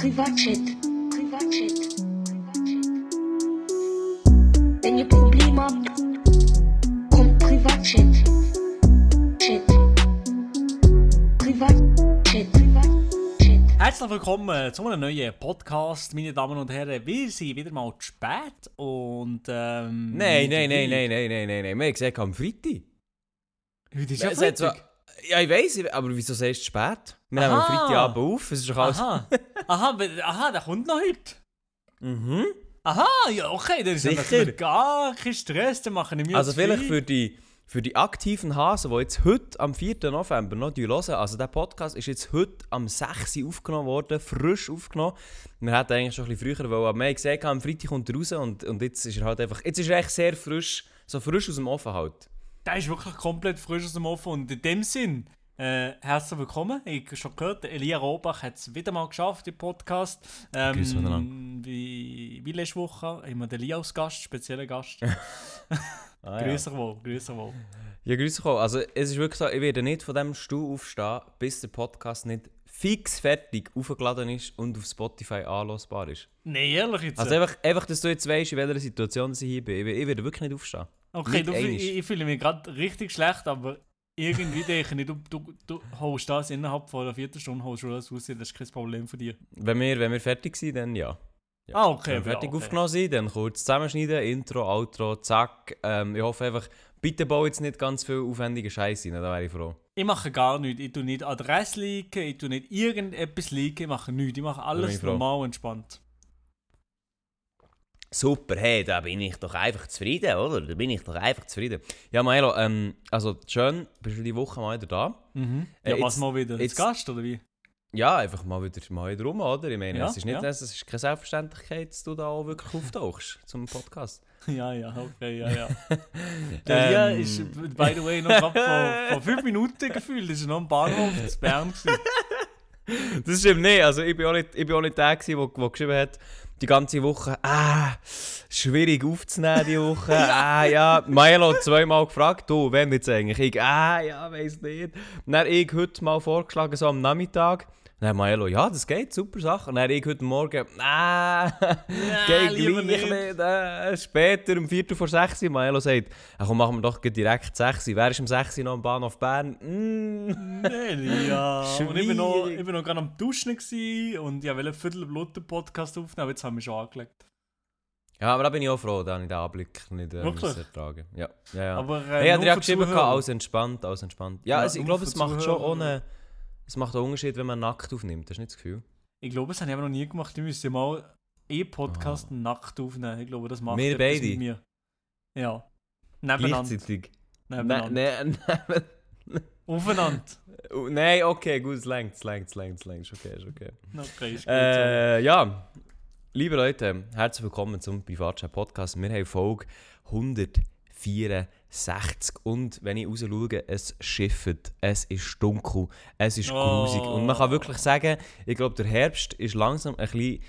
Privatchat. Privatchat. Wenn ihr Probleme habt, kommt Privatchat. Chat. Privatchat. Privatchat. Herzlich willkommen zu einem neuen Podcast, meine Damen und Herren. Wir sind wieder mal zu spät und ähm... Nein, nein, nein, nein, nein, nein, nein, nein. Wir haben gesagt, am Freitag. Heute ist ja Freitag. Ja, ich weiss, aber wieso sagst du spät? Wir nehmen am. Freitagabend auf, es ist doch alles... Aha, aha, aha, der kommt noch heute. Mhm. Aha, ja, okay, dann ist ja Sicher. natürlich gar kein Stress, dann mache ich mir Also vielleicht für die, für die aktiven Hasen, die jetzt heute am 4. November noch hören, also der Podcast ist jetzt heute am 6. Uhr aufgenommen worden, frisch aufgenommen. Wir hätten eigentlich schon ein bisschen früher aber wir haben gesagt, am Freitag kommt er raus und, und jetzt ist er halt einfach, jetzt ist er echt sehr frisch, so frisch aus dem Ofen halt. Der ist wirklich komplett frisch aus dem Ofen und in dem Sinn, äh, herzlich willkommen. Ich habe schon gehört, Elia Robach hat es wieder mal geschafft im Podcast. Grüß miteinander. Ähm, wie, wie letzte Woche haben wir den Elia als Gast, spezieller Gast. Ah, Grüß dich wohl, grüß dich wohl. Ja, grüß dich auch. Also, es ist wirklich so, ich werde nicht von diesem Stuhl aufstehen, bis der Podcast nicht fix fertig aufgeladen ist und auf Spotify anlosbar ist. Nein, ehrlich jetzt. Also einfach, einfach, dass du jetzt weißt, in welcher Situation ich hier bin. Ich, ich werde wirklich nicht aufstehen. okay, du, ich, ich fühle mich gerade richtig schlecht, aber irgendwie denke ich, du, du, du holst das innerhalb von einer Viertelstunde, holst du das raus, das ist kein Problem von dir. Wenn wir, wenn wir fertig sind, dann ja. Ja. Ah, okay. Wenn wir fertig ja, okay. aufgenommen sind, dann kurz zusammenschneiden, Intro, Outro, zack. Ähm, ich hoffe einfach, bitte bau jetzt nicht ganz viel aufwendige Scheiße rein, da wäre ich froh. Ich mache gar nichts. Ich tue nicht Adresse leaken, ich tue nicht irgendetwas leaken, ich mache nichts. Ich mache alles normal und entspannt. Super, hey, da bin ich doch einfach zufrieden, oder? Da bin ich doch einfach zufrieden. Ja, Milo, ähm, also schön, bist du die Woche mal wieder da. Mhm. Äh, Ja, jetzt- was mal wieder jetzt- Gast, oder wie? Ja, einfach mal wieder, mal wieder rum, oder? Ich meine, Ja, es, ist nicht, ja. es ist keine Selbstverständlichkeit, dass du da auch wirklich auftauchst zum Podcast. ja, ja, okay, ja, ja. Der Lia Ähm. ist, by the way, noch vor, vor fünf Minuten gefühlt, ist er noch am Bahnhof in Bern gewesen. Das stimmt nicht. Also ich bin auch nicht, ich bin auch nicht der, der, der geschrieben hat, die ganze Woche, ah, schwierig aufzunehmen die Woche, ah, ja. Milo hat zweimal gefragt, du, wenn jetzt eigentlich? Ich, ah, ja, weiss nicht. Dann ich heute mal vorgeschlagen, so am Nachmittag. Dann Milo, ja, das geht, super Sache. Und dann ich heute Morgen, ah, geht gleich nicht. Äh, später, um Viertel vor sechs, Milo sagt, ach komm, machen wir doch direkt sechs. Wer ist um sechs noch am Bahnhof Bern? Mm. Nee, Lia. Und ich bin noch, Schwierig. ich bin noch gerade am Duschen gewesen und ich wollte einen Viertelblutten-Podcast aufnehmen, aber jetzt haben wir schon angelegt. Ja, aber da bin ich auch froh, da habe ich den Anblick nicht äh, ertragen. Ja, ja, ja. Aber, äh, hey, ja, nur der für hat geschrieben, alles entspannt, alles entspannt. Ja, Ja, also, ich glaube, es macht schon ohne... Es macht einen Unterschied, wenn man nackt aufnimmt, hast du nicht das Gefühl? Ich glaube, das habe ich aber noch nie gemacht. Ich müsste mal eh Podcast nackt aufnehmen. Ich glaube, das macht Wir beide? mit mir. Ja. Nebeneinander. Gleichzeitig. Nebeneinander. Nein, nein, Aufeinander. nein, okay, gut, es längt, es längt, es längt, es längt, ist okay, ist okay. Okay, ist gut. Äh, ja, liebe Leute, herzlich willkommen zum Privatchat Podcast. Wir haben Folge 164 und wenn ich raus schaue, es schifft, es ist dunkel, es ist Oh. grusig und man kann wirklich sagen, ich glaube, der Herbst ist langsam ein bisschen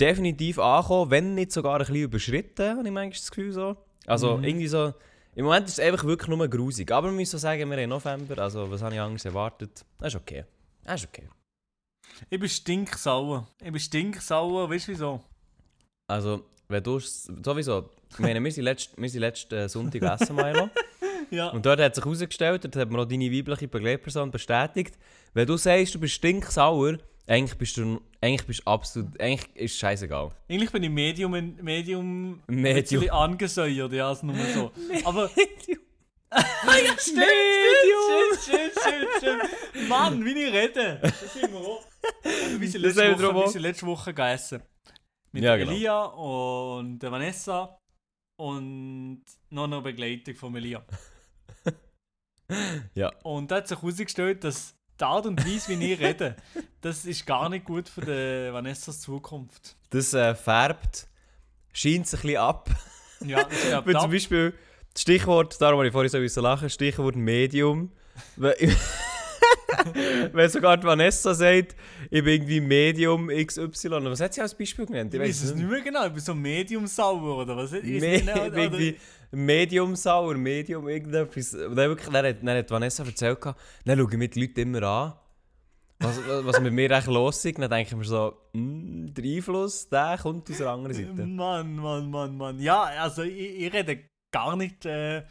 definitiv angekommen, wenn nicht sogar ein bisschen überschritten, habe ich manchmal das Gefühl so. Also Mhm. irgendwie so, im Moment ist es einfach wirklich nur grusig, aber wir müssen sagen, wir haben November, also was habe ich Angst erwartet, das ist okay, das ist okay. Ich bin stinksauer. Ich bin stinksauer. Weißt du wieso? Also, wenn du sowieso, ich meine, wir sind letzten, wir sind letzten äh, Sonntag essen, Milo. Ja. Und dort hat sich herausgestellt, dort hat mir auch deine weibliche Begleitperson bestätigt, wenn du sagst, du bist stinksauer, eigentlich bist du, eigentlich bist du absolut, eigentlich ist es scheißegal. Eigentlich bin ich Medium, Medium, Medium. ein bisschen angesäuert, ja, also nur so. Aber. Ah, ja, stimmt, stimmt, stimmt, stimmt, stimmt. Mann, wie ich rede. Das sind wir auch. Also, wir sind letzte wir Woche, sind letzte Woche gegessen. Mit Ja, genau. Elia und der Vanessa und noch eine Begleitung von Elia. Ja. Und da hat sich herausgestellt, dass die Art und Weise, wie ich rede, das ist gar nicht gut für die Vanessas Zukunft. Das äh, färbt, scheint sich ein bisschen ab. Ja, das ist Wenn zum Beispiel das Stichwort, darum habe ich vorhin so lachen, Stichwort Medium. Wenn sogar die Vanessa sagt, ich bin irgendwie Medium XY. Was hat sie als Beispiel genannt? Ich weiß es nicht mehr genau, ich bin so medium sauer oder was? Ich Me nicht, oder- irgendwie Medium sauer, Medium irgendetwas. Und dann, wirklich, dann, hat, dann hat Vanessa erzählt, dann schauen mich die Leute immer an. was, was mit mir echt los ist, dann denke ich mir so, mm, der Einfluss, der kommt aus der anderen Seite. Mann, Mann, Mann, Mann. Ja, also ich, ich rede gar nicht äh,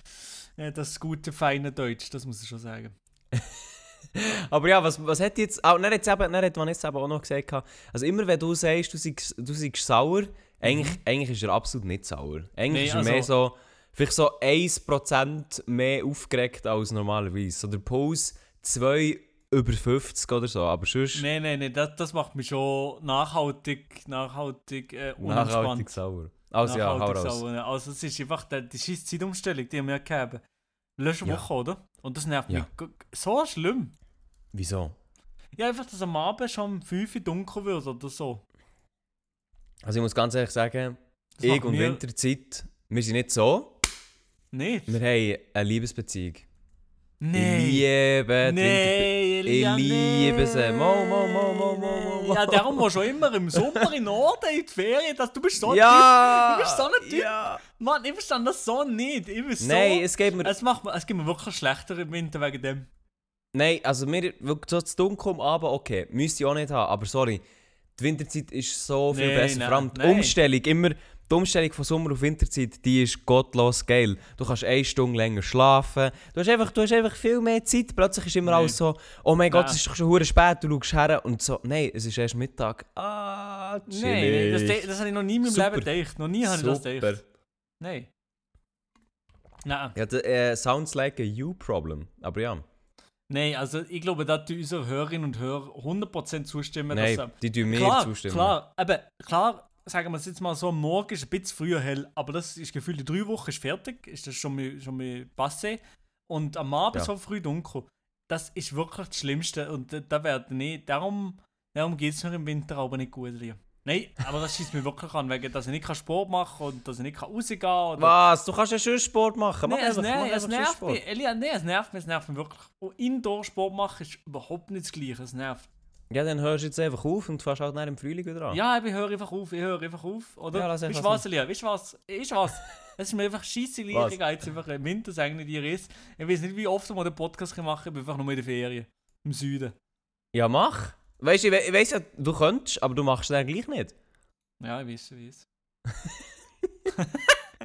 das gute, feine Deutsch, das muss ich schon sagen. Aber ja, was, was hat jetzt, auch, dann hat, eben, dann hat Vanessa eben auch noch gesagt, also immer wenn du sagst, du seist, du seist sauer, eigentlich, eigentlich ist er absolut nicht sauer. Eigentlich Mhm. Nee, ist er also- mehr so, vielleicht so 1% mehr aufgeregt als normalerweise. So der Puls 2 über 50 oder so, aber sonst Nein, nein, nein, das, das macht mich schon nachhaltig, nachhaltig äh, nachhaltig unentspannt. sauer. Also ja, hau Nachhaltig raus. sauer. Also es ist einfach die, die scheiß Zeitumstellung, die wir gegeben Letzte Ja. Woche, oder? Und das nervt Ja. mich so schlimm. Wieso? Ja, einfach, dass am Abend schon um 5 Uhr dunkel wird oder so. Also ich muss ganz ehrlich sagen, Das ich und mir Winterzeit, wir sind nicht so. Nicht. Wir haben eine Liebesbeziehung. Nein. Ich liebe Winter- Nee, Ich liebe sie. nee. Mo, mo, mo, mo, mo, mo. Ja, darum musst du immer im Sommer in Norden in die Ferien. Das, du bist so ein Ja! Du bist so ein Typ. Ja! Typ. Mann, ich verstehe das so nicht. Ich bin so... Nein, es geht mir... es, macht es gibt mir wirklich schlechter im Winter wegen dem. Nein, also mir... Wirklich so zu dunkel am Abend, okay. Müsste ich auch nicht haben, aber sorry. Die Winterzeit ist so viel Nein, besser. nein, Vor allem die nein. Umstellung, immer... Die Umstellung von Sommer auf Winterzeit, die ist gottlos geil. Du kannst eine Stunde länger schlafen. Du hast einfach, du hast einfach viel mehr Zeit. Plötzlich ist immer Nein. alles so, oh mein Gott, es ist doch schon hure spät, du schaust her und so, nein, es ist erst Mittag. Ah, Nein, nein das, chillig. das habe ich noch nie in meinem Super. Leben gedacht. Noch nie habe ich das gedacht. Nein. Nein. Ja, das äh, sounds like a you problem. Aber ja. Nein, also ich glaube, dass die unsere Hörerinnen und Hörer 100% zustimmen. Nein, dass, die tun mir klar, zustimmen. Klar, aber klar, sagen wir es jetzt mal so, morgen ist ein bisschen früher hell, aber das ist gefühlt in drei Wochen ist fertig, ist das schon mal, schon mal passé. Und am Abend Ja. so früh dunkel, das ist wirklich das Schlimmste und da, da werden nicht, darum, darum geht es mir im Winter aber nicht gut. Liam. Nein, aber das schießt mich wirklich an, wegen, dass ich nicht Sport machen kann und dass ich nicht rausgehen kann. Was? Du kannst ja schon Sport machen. Mach Nein, es, einfach, nein, mach es nervt mich. Elia, nein, es nervt mich, es nervt mich wirklich. Und Indoor-Sport machen ist überhaupt nicht das Gleiche, es nervt. Ja, dann hörst du jetzt einfach auf und fährst halt nach im Frühling wieder an. Ja, ich höre einfach auf, ich höre einfach auf. Oder? Ja, weißt du was, Elia? Weißt du was? Weißt du was? Es ist mir einfach scheisse jetzt einfach im Winter sagen, nicht ihr ist. Ich weiß nicht, wie oft mal den Podcast machen ich bin einfach nur in der Ferien. Im Süden. Ja, mach. Weißt du, ich, we ich weiss ja, du könntest, aber du machst es dann gleich nicht. Ja, ich weiß, ich weiß.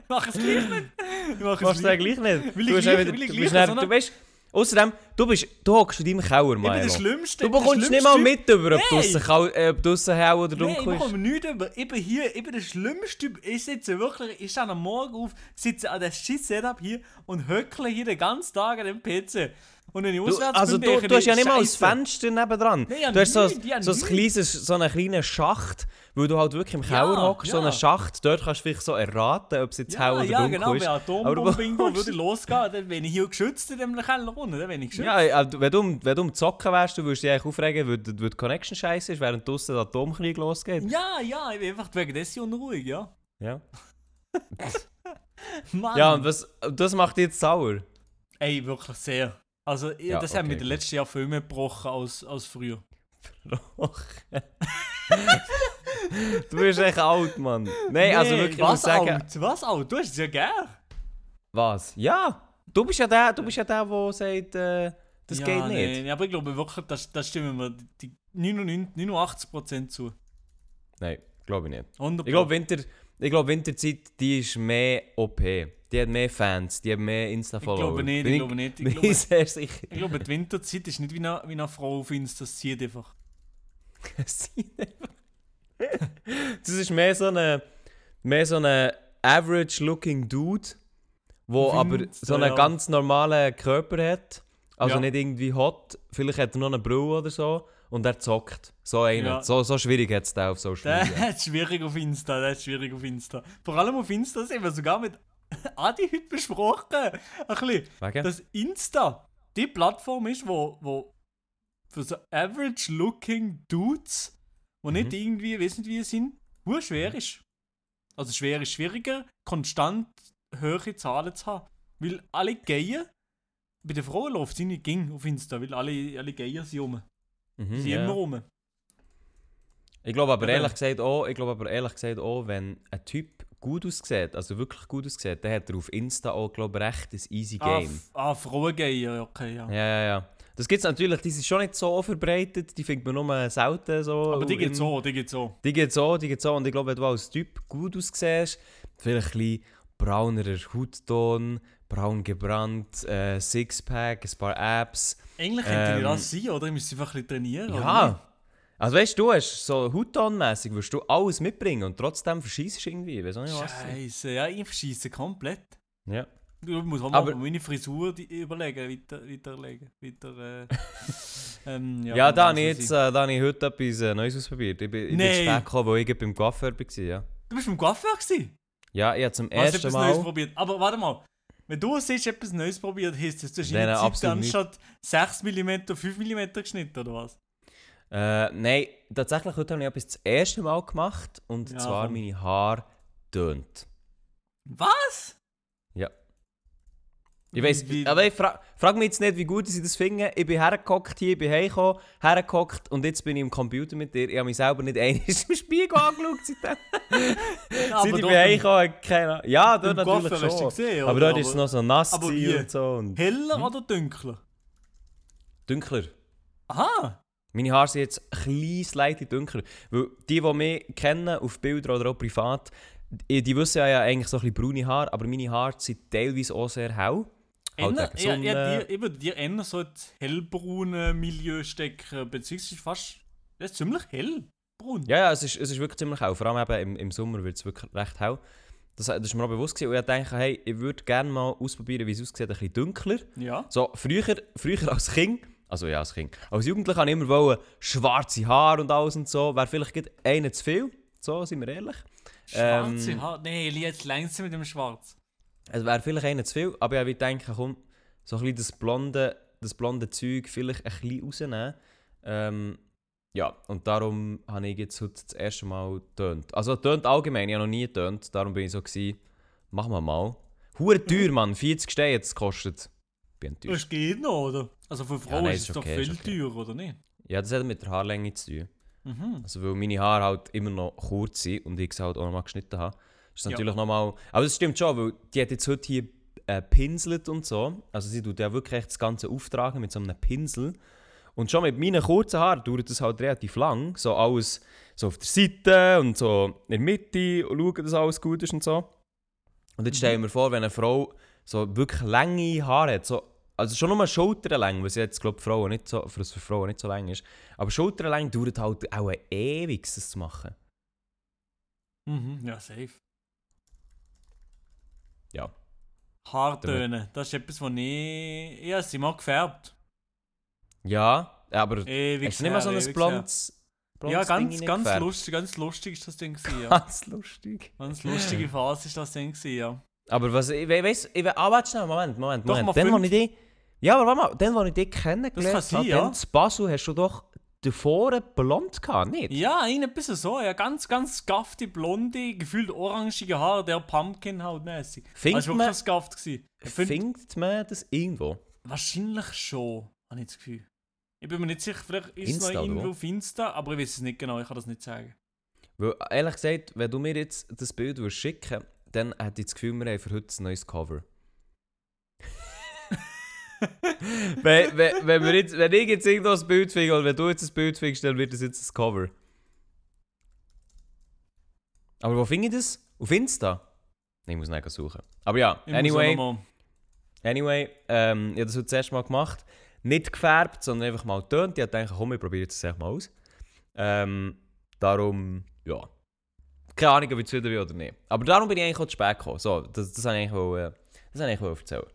ich mache es gleich nicht. Ich Du machst es gleich nicht. Weil du ich gleich- wieder- weil ich du bist dann- so du weißt, außerdem, du bist, du hockst in deinem Keller, Ich bin der. Schlimmste. Du bekommst nicht mal mit, über, ob Nein. draussen äh, draussen hell oder ich dunkel ist. bekomme nichts über. Ich bin hier, ich bin der schlimmste Typ. Ich sitze wirklich, ich stehe am Morgen auf, sitze an der scheiß Setup hier und höckle hier den ganzen Tag an dem PC. Und wenn ich Du, auswärts also du, du hast ja ich, nicht mal ein. Fenster nebendran. Nein, ja du hast so, nichts, ja so, ein kleines, so einen kleinen Schacht, weil du halt wirklich im Ja, Keller hockst, so ja. einen Schacht. Dort kannst du vielleicht so erraten, ob es jetzt hell Ja, oder ja dunkel genau, ist. wenn Aber du Atombombe irgendwo bekommst- würde losgehen, dann bin ich hier geschützt in dem Keller unten, dann bin ich geschützt. Ja, also, wenn, du, wenn du am Zocken wärst, du würdest dich eigentlich aufregen, weil, weil die Connection scheiße ist, während draussen der Atomkrieg losgeht. ja, ja, ich bin einfach wegen dessen unruhig, ja. Ja, Mann. ja und was, das macht dich jetzt sauer. Ey, wirklich sehr. Also, Ja, das okay, mir in den letzten Jahren viel mehr gebrochen als, als früher. Doch. du bist echt alt, Mann. Nein, also Nee, wirklich, ich was sagen... alt? Was alt? Du hast es ja gern. Was? Ja! Du bist ja der, du bist ja der, der sagt, äh, das ja, geht nicht. Nee, aber ich glaube wirklich, das, das stimmen mir die 99, 89% zu. Nein, glaube ich nicht. 100 Ich glaube, Winter, ich glaub, Winterzeit, die ist mehr OP. Die hat mehr Fans, die hat mehr Insta-Follower. Ich glaube nicht, Bin ich glaube nicht. Ich bin glaube- ich sehr sicher. Ich glaube, die Winterzeit ist nicht wie eine, wie eine Frau auf Insta, das zieht einfach. das ist mehr so eine, mehr so eine average-looking Dude, wo Auf aber so einen ja. ganz normalen Körper hat. Also Ja. nicht irgendwie hot. Vielleicht hat er noch eine Brille oder so. Und er zockt. So einer. Ja. So, so schwierig hat es auf Social Media. Das ist schwierig auf Insta, das ist schwierig auf Insta. Vor allem auf Insta haben wir sogar mit Adi heute besprochen. Ein bisschen. Wegen? Dass Insta die Plattform ist, wo, wo für so average looking Dudes, die nicht Mhm. irgendwie, wissen wie sie sind, hure schwer ist. Also schwer ist schwieriger, konstant hohe Zahlen zu haben. Weil alle Geier, bei den Frauen läuft es nicht ging auf Insta, weil alle, alle Geier sind rum. Mhm, sind ja. immer rum. Ich glaube aber Eben. ehrlich gesagt auch, ich glaube aber ehrlich gesagt auch, wenn ein Typ gut aussieht, also wirklich gut aussieht, dann hat er auf Insta auch, glaube ich, recht ein easy Ah, Game. f- ah Frauengeier, okay, ja. ja, ja, ja. Das gibt es natürlich, die sind schon nicht so verbreitet, die findet man nur selten so. Aber die geht so, die geht so. Die geht so, die geht so. Und ich glaube, wenn du als Typ gut aussiehst, vielleicht ein bisschen braunerer Hautton, braun gebrannt, äh, Sixpack, ein paar Abs. Eigentlich könnte Ähm, das sein, oder? Ich müsste einfach ein bisschen trainieren. Ja. Also weißt du, hast so Hauttonmässig, wirst du alles mitbringen und trotzdem verschießt irgendwie. Weißt du nicht was? Scheiße, ja, ich verschieße komplett. Ja. Ich muss auch mal meine Frisur überlegen, weiter, weiterlegen. Weiter, äh, ähm, ja, Ja, da habe ich jetzt äh, da habe ich heute etwas äh, Neues ausprobiert. Ich bin, ich bin zu spät gekommen, weil ich beim Coiffeur war. Ja, Du bist beim Coiffeur gewesen? ja ich habe zum Du hast ersten etwas Neues Mal... probiert. Aber warte mal. Wenn du siehst, etwas Neues probiert, heisst das, du hast in der Zeit anstatt 6 mm 5 mm geschnitten, oder was? Äh, nein, tatsächlich heute habe ich etwas das erste Mal gemacht und Ja, zwar meine Haare tönt. Was? Ja. Ich weiß, aber ich fra frag mich jetzt nicht, wie gut sie das finden. Ich bin hergehockt hier, ich bin heimgekommen, hergehockt und jetzt bin ich im Computer mit dir. Ich habe mich selber nicht einmal im Spiegel angeschaut seitdem. Aber Seit ich bin heimgekommen, keine Ahnung. Ja, dort natürlich du schon. gesehen, aber dort ist es noch so nass aber und so. Und Heller oder dunkler? dunkler. Aha! Meine Haare sind jetzt ein kleines Leid dunkler. Weil die, die mich kennen, auf Bildern oder auch privat, die, die wissen ja eigentlich so ein bisschen braune Haare, aber meine Haare sind teilweise auch sehr hell. Halt ja, ja, dir, ich würde dir eher so ins hellbraune Milieu stecken, beziehungsweise fast. Das ist ziemlich hellbraun. Ja, ja, es ist, es ist wirklich ziemlich hell. Vor allem eben im, im Sommer wird es wirklich recht hell. Das, das ist mir auch bewusst gewesen. Und ich dachte, hey, ich würde gerne mal ausprobieren, wie es aussieht, ein bisschen dunkler. Ja. So, früher, früher als Kind, also ja, als Kind, als Jugendlicher habe ich immer wollen, schwarze Haare und alles und so. Wäre vielleicht einen zu viel, so sind wir ehrlich. Schwarze Ähm, Haare. Nee, jetzt langsam mit dem Schwarz. Es wäre vielleicht einer zu viel, aber ich gedacht, komm, so ein bisschen das blonde, das blonde Zeug vielleicht ein bisschen rausnehmen. Ähm, ja, und darum habe ich jetzt heute das erste Mal getönt. Also tönt allgemein, ich habe noch nie getönt, darum bin ich so gewesen, machen wir mal. Hure teuer, Mann, 40 Steine jetzt kostet. Bin enttäuscht. Das geht noch, oder? Also für Frauen nein, ist es okay, doch viel okay. teurer, oder nicht? Ja, das hat mit der Haarlänge zu tun. Mhm. Also weil meine Haare halt immer noch kurz sind und ich sie halt auch noch mal geschnitten habe, ist Ja. natürlich noch mal... Aber das stimmt schon, weil die hat jetzt heute hier äh, pinselt und so. Also sie tut ja wirklich das Ganze auftragen mit so einem Pinsel. Und schon mit meinen kurzen Haaren dauert das halt relativ lang. So alles so auf der Seite und so in der Mitte und schauen, dass alles gut ist und so. Und jetzt stell ich mir vor, wenn eine Frau so wirklich lange Haare hat, so, also schon nur Schulterlänge, was jetzt glaube Frauen nicht so, für, für Frauen nicht so lang ist. Aber Schulterlänge dauert halt auch ewig, das zu machen. Mhm. Ja, safe. Ja. Haartöne, das ist etwas, was ich. Ja, sie mal gefärbt. Ja, aber Ewig hast du nicht mal so ein blondes. Ja, ganz, ganz lustig, ganz lustig ist das Ding gewesen, ja. Ganz lustig. ganz lustige Phase ist das Ding gewesen, ja. Aber was, ich we- weiss, ich we- ah, warte schnell, Moment, Moment, Doch, Moment. mal Dann, wo ich dich, ja, aber warte mal, dann, wo ich dich kennengelernt habe, sein, ja. dann zu Basel, hast du doch davor blond gehabt, nicht? Ja, ein bisschen so, ja, ganz, ganz skafte, blonde, gefühlt orangige Haare, der Pumpkin-Haut mäßig. Findet Also man- skaft Findet man das irgendwo? wahrscheinlich schon, habe ich das Gefühl. Ich bin mir nicht sicher, vielleicht ist es Insta, noch oder irgendwo auf Insta, aber ich weiß es nicht genau, ich kann das nicht sagen. Weil, ehrlich gesagt, wenn du mir jetzt das Bild würdest schicken dann hätte ich das Gefühl, wir haben für heute ein neues Cover. wenn, wenn, wenn, wir jetzt, wenn ich jetzt irgendwo ein Bild finde, oder wenn du jetzt ein Bild findest, dann wird das jetzt das Cover. Aber wo finde ich das? Auf Insta? Nein, ich muss nicht suchen. Aber ja, Ich anyway, anyway ähm, ich habe das heute das erste Mal gemacht. Nicht gefärbt, sondern einfach mal getönt. Ich dachte, komm, ich probiere das einfach mal aus. Ähm, darum, ja. Keine Ahnung, ob ich es wieder will oder nicht. Aber darum bin ich eigentlich auch zu spät gekommen. So, das, das habe ich eigentlich wollen, das habe ich eigentlich erzählen.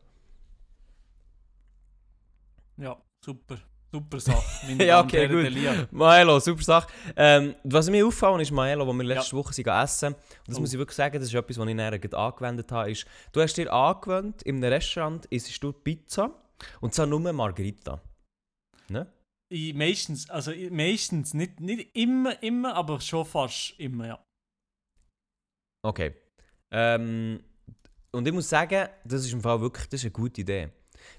Ja, super. Super Sache. meine Ja, okay, gut. Maelo, super Sache. Ähm, was mir auffallen ist, Maelo, wo wir letzte Woche sind essen, und das Oh. muss ich wirklich sagen, das ist etwas, was ich gerade angewendet habe, ist, du hast dir angewöhnt, in einem Restaurant isst du Pizza und zwar nur Margarita. Ne? Ich, meistens, also ich, meistens, nicht, nicht immer, immer, aber schon fast immer, ja. Okay. Ähm, und ich muss sagen, das ist im Fall wirklich das ist eine gute Idee.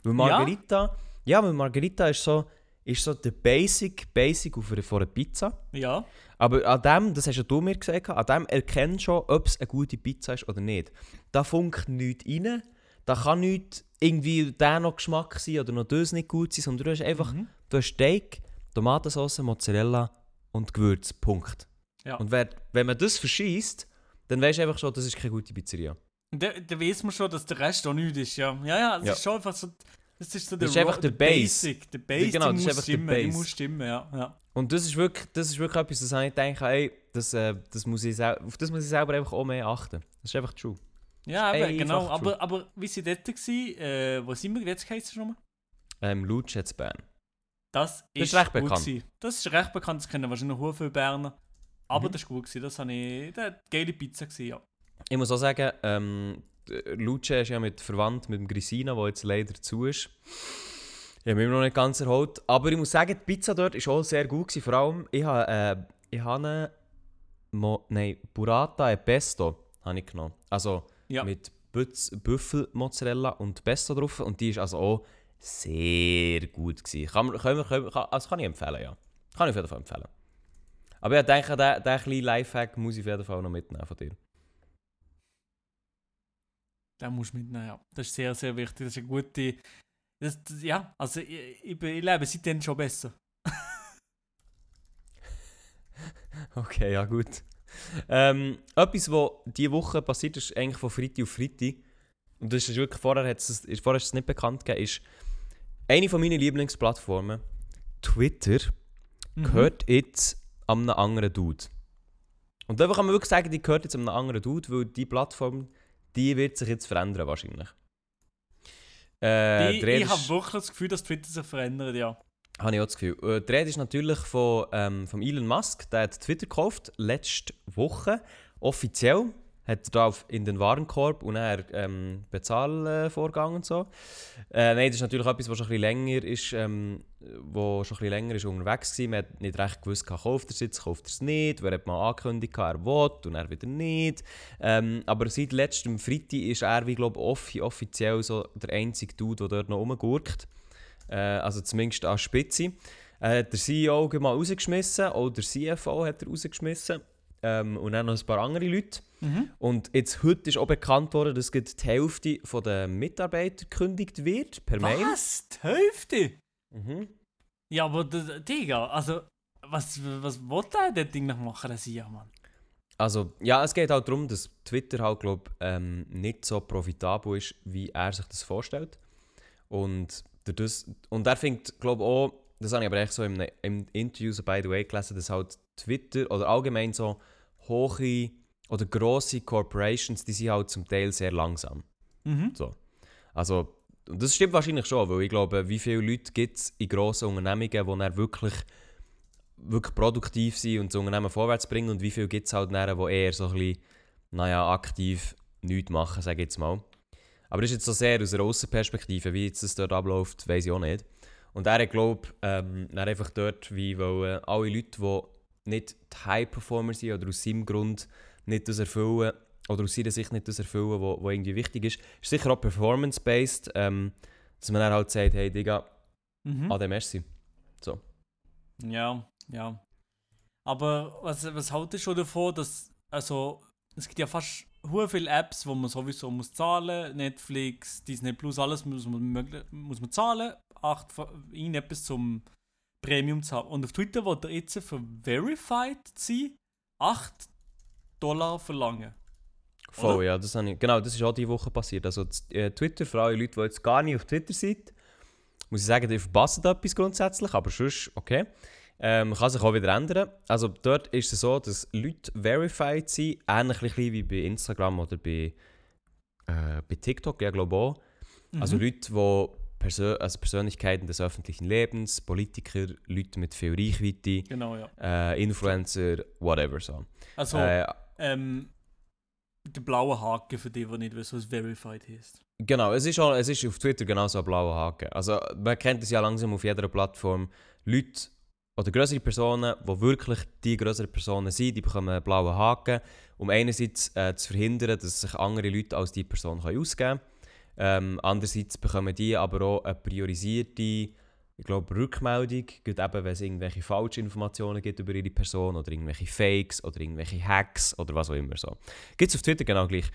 Weil Margarita, ja, weil Margarita ist so, ist so der Basic, Basic auf einer, von einer Pizza. Ja, Aber an dem, das hast ja du mir gesagt, an dem erkennst du schon, ob es eine gute Pizza ist oder nicht. Da funkt nichts rein, da kann nicht irgendwie der noch Geschmack sein oder noch das nicht gut sein, sondern du hast einfach, Mhm. du hast Steak, Tomatensauce, Mozzarella und Gewürz, Punkt. Ja. Und wer, wenn man das verschießt, dann weißt du einfach schon, das ist keine gute Pizzeria. Da, da weiß man schon, dass der Rest auch nichts ist, ja. Ja, ja, das Ja. ist schon einfach so. Das ist so Das ist einfach der Base. Basic. Der Base, Genau, das ist einfach der stimmen. Die Base. muss stimmen, ja. ja. Und das ist wirklich, das ist wirklich etwas, das ich gedacht, ey, das, äh, das muss ich auf das muss ich selber einfach auch mehr achten. Das ist einfach true. Ja, einfach genau. true. Aber, aber wie sie dort war, äh, wo sind wir jetzt geheißen schon mal? Ähm, Lutsch jetzt Bern. Das ist, ist recht bekannt. gewesen. Das ist recht bekannt, das kennen wahrscheinlich noch viele Berner. Aber Mhm. das war gut, gewesen. das war eine geile Pizza, gewesen, ja. Ich muss auch sagen, ähm, Luce ist ja mit verwandt mit dem Grisina, der jetzt leider zu ist. Ich habe mich noch nicht ganz erholt. Aber ich muss sagen, die Pizza dort war auch sehr gut. Gewesen. Vor allem, ich habe, äh, ich habe eine Mo nein, Burrata e Pesto habe ich genommen. Also Ja. mit Bütz, Büffelmozzarella und Pesto drauf. Und die ist also auch sehr gut. Gewesen. Kann, man- können wir, können, also kann ich empfehlen, ja. Kann ich auf jeden Fall empfehlen. Aber ich denke, diesen der kleine Lifehack muss ich auf jeden Fall noch mitnehmen von dir. Den musst du mitnehmen, ja. Das ist sehr, sehr wichtig. Das ist eine gute. Das, das, ja, also ich, ich, ich lebe seitdem schon besser. Okay, ja gut. Ähm, etwas, was diese Woche passiert ist, eigentlich von Freitag auf Freitag, und das ist wirklich vorher, hat's es, ist, vorher ist es nicht bekannt gegeben, ist eine von meinen Lieblingsplattformen, Twitter, Mhm. gehört jetzt an einen anderen Dude. Und da kann man wirklich sagen, die gehört jetzt an einen anderen Dude, weil die Plattform, die wird sich jetzt verändern wahrscheinlich. Äh, ich die ich habe wirklich das Gefühl, dass Twitter sich verändert, ja. Habe ich auch das Gefühl. Äh, Die Rede ist natürlich von, ähm, von Elon Musk. Der hat Twitter gekauft, letzte Woche. Offiziell hat er da auf, in den Warenkorb und dann ähm, Bezahlvorgang und so. Äh, nein, das ist natürlich etwas, was schon ein bisschen länger ist, ähm, wo schon ein bisschen länger ist unterwegs war. Man hat nicht recht gewusst, kauft er es jetzt, kauft er es nicht. Wer hat mal angekündigt, er will und er wieder nicht. Ähm, aber seit letztem Freitag ist er, wie glaube offi offiziell so der einzige Dude, der dort noch rumgurkt. Äh, also zumindest an Spitze. Er hat der CEO gleich mal rausgeschmissen, auch der CFO hat er rausgeschmissen. Ähm, und dann noch ein paar andere Leute. Mhm. Und jetzt heute ist auch bekannt worden, dass die Hälfte der Mitarbeiter gekündigt wird, per Mail. Was? Die Hälfte? Mhm. Ja, aber Digga, also, was, was will der dort Ding noch machen, der Sia, Mann? Also, ja, es geht halt darum, dass Twitter halt, glaub, ähm, nicht so profitabel ist, wie er sich das vorstellt. Und, das, und er findet, glaube auch, das habe ich aber echt so im, im Interview, so by the way, gelesen, dass halt Twitter oder allgemein so hohe oder grosse Corporations, die sind halt zum Teil sehr langsam. Mhm. Also, und das stimmt wahrscheinlich schon, weil ich glaube, wie viele Leute gibt es in grossen Unternehmungen, die dann wirklich, wirklich produktiv sind und das Unternehmen vorwärts bringen und wie viele gibt es halt dann, die eher so ein bisschen, naja, aktiv nichts machen, sage ich jetzt mal. Aber das ist jetzt so sehr aus einer Aussenperspektive, wie jetzt das dort abläuft, weiß ich auch nicht. Und er hat, glaube ich, ähm, einfach dort, wie weil, äh, alle Leute, die nicht die High-Performer sind oder aus seinem Grund nicht das erfüllen, oder aus seiner Sicht nicht das erfüllen, was was irgendwie wichtig ist, ist sicher auch performance-based, ähm, dass man dann halt sagt, hey Digga, Mhm. ade merci. Ja, ja. Aber was, was haltest du davon, dass, also, es gibt ja fast hure viele Apps, wo man sowieso muss zahlen, Netflix, Disney Plus, alles muss man, muss man zahlen, acht, in etwas zum Premium zu haben. Und auf Twitter wird er jetzt für Verified sein, 8 Dollar verlangen. Voll, Oder? ja, das habe ich, genau, das ist auch diese Woche passiert. Also äh, Twitter, für alle Leute, die jetzt gar nicht auf Twitter sind, muss ich sagen, die verpassen etwas grundsätzlich, aber sonst okay. Ähm, kann sich auch wieder ändern. Also dort ist es so, dass Leute verified sind, ähnlich ein bisschen wie bei Instagram oder bei, äh, bei TikTok, ja glaube auch. Also Mhm. Leute, die Persö also Persönlichkeiten des öffentlichen Lebens, Politiker, Leute mit viel Reichweite, Genau, ja. äh, Influencer, whatever so. Also, Äh, ähm, der blaue Haken für die, die nicht wissen, was Verified heißt. Genau, es ist, auch, es ist auf Twitter genauso ein blauer Haken. Also man kennt es ja langsam auf jeder Plattform. Leute oder größere Personen, die wirklich die größeren Personen sind, die bekommen einen blauen Haken, um einerseits äh, zu verhindern, dass sich andere Leute als die Person können ausgeben können. Ähm, andererseits bekommen die aber auch eine priorisierte ich glaube, Rückmeldung, gerade eben, wenn es irgendwelche falschen Informationen gibt über ihre Person oder irgendwelche Fakes oder irgendwelche Hacks oder was auch immer so. Gibt es auf Twitter genau gleich.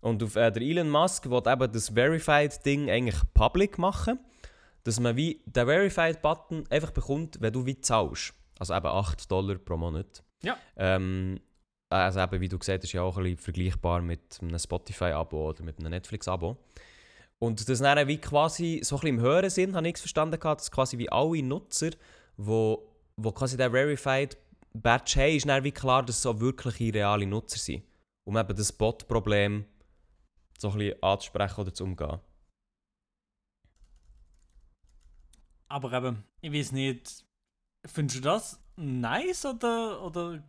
Und auf, äh, der Elon Musk will eben das Verified-Ding eigentlich public machen, dass man wie den Verified-Button einfach bekommt, wenn du wie zahlst. Also eben 8 Dollar pro Monat. Ja. Ähm, also eben, wie du gesagt hast, ja auch ein bisschen vergleichbar mit einem Spotify-Abo oder mit einem Netflix-Abo. Und das dann wie quasi, so ein bisschen im höheren Sinn, habe ich verstanden, gehabt, dass quasi wie alle Nutzer, wo, wo quasi den Verified Badge haben, ist dann wie klar, dass es auch wirkliche reale Nutzer sind. Um eben das Bot-Problem so ein bisschen anzusprechen oder zu umgehen. Aber eben, ich weiß nicht, findest du das nice oder. oder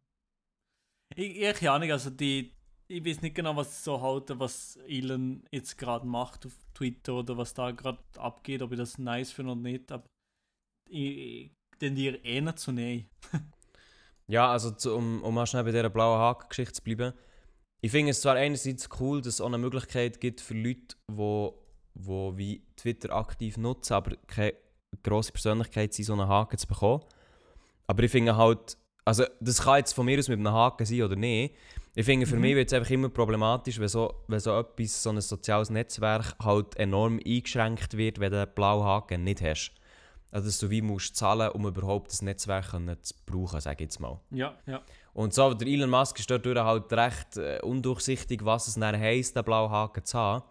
ich, ich keine Ahnung, also die. Ich weiß nicht genau, was so halte, was Elon jetzt gerade macht auf Twitter oder was da gerade abgeht, ob ich das nice finde oder nicht, aber ich, ich tendiere eher zu nein. Ja, also zu, um, um mal schnell bei dieser blauen Haken-Geschichte zu bleiben. Ich finde es zwar einerseits cool, dass es auch eine Möglichkeit gibt für Leute, die wo wie Twitter aktiv nutzen, aber keine grosse Persönlichkeit sind, so einen Haken zu bekommen. Aber ich finde halt, also das kann jetzt von mir aus mit einem Haken sein oder nicht. Ich finde, für Mhm. mich wird es einfach immer problematisch, wenn so, wenn so etwas, so ein soziales Netzwerk halt enorm eingeschränkt wird, wenn du einen blauen Haken nicht hast. Also dass du wie musst zahlen, um überhaupt das Netzwerk zu brauchen, sage ich jetzt mal. Ja, ja. Und so, der Elon Musk ist dort halt recht äh, undurchsichtig, was es dann heisst, den blauen Haken zu haben.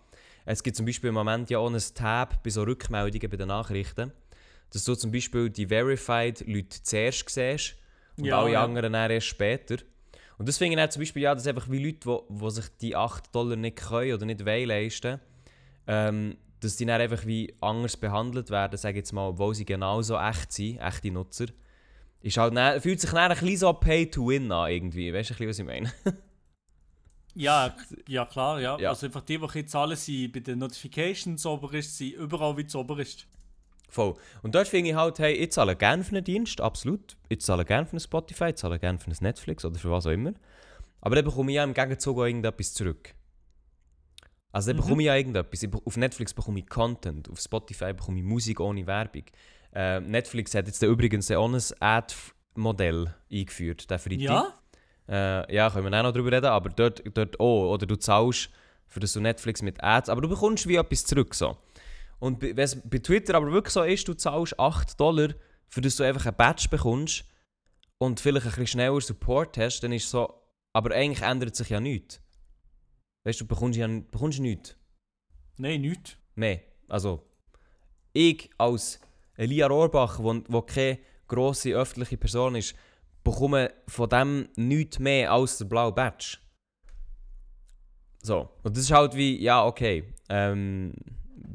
Es gibt zum Beispiel im Moment ja auch ein Tab bei so Rückmeldungen bei den Nachrichten, dass du zum Beispiel die Verified Leute zuerst siehst und Ja, alle ja. anderen erst später. Und das finde ich dann zum Beispiel, ja, dass einfach wie Leute, die, die sich die 8 Dollar nicht können oder nicht wollen leisten, ähm, dass die dann einfach wie anders behandelt werden, sage ich jetzt mal, obwohl sie genauso echt sind, echte Nutzer. Ist halt dann, fühlt sich dann ein bisschen so Pay to Win an irgendwie, weißt du, ein bisschen, was ich meine? Ja, ja klar, ja. Ja. Also einfach die, die jetzt alle sind, bei den Notifications oberst, sind überall wie zu oberst. Voll. Und dort finde ich halt, hey, ich zahle gerne für einen Dienst, absolut. Ich zahle gerne für einen Spotify, ich zahle gerne für ein Netflix oder für was auch immer. Aber dann bekomme ich ja im Gegenzug auch irgendetwas zurück. Also dann Mhm. bekomme ich ja irgendetwas. Ich, auf Netflix bekomme ich Content, auf Spotify bekomme ich Musik ohne Werbung. Äh, Netflix hat jetzt übrigens auch ein Ad-Modell eingeführt, der Freitag. Ja? Äh, ja, können wir auch noch drüber reden, aber dort, dort auch. Oder du zahlst für das du Netflix mit Ads, aber du bekommst wie etwas zurück. So. Und wenn es bei Twitter aber wirklich so ist, du zahlst 8 Dollar, für das du einfach ein Badge bekommst und vielleicht ein bisschen schneller Support hast, dann ist so, aber eigentlich ändert sich ja nichts. Weißt du, du bekommst ja bekommst nichts Nein, nichts. mehr. Also, ich als Elia Rohrbach, wo, wo keine grosse öffentliche Person ist, bekomme von dem nichts mehr als der blaue Badge. So, und das ist halt wie, ja, okay, ähm,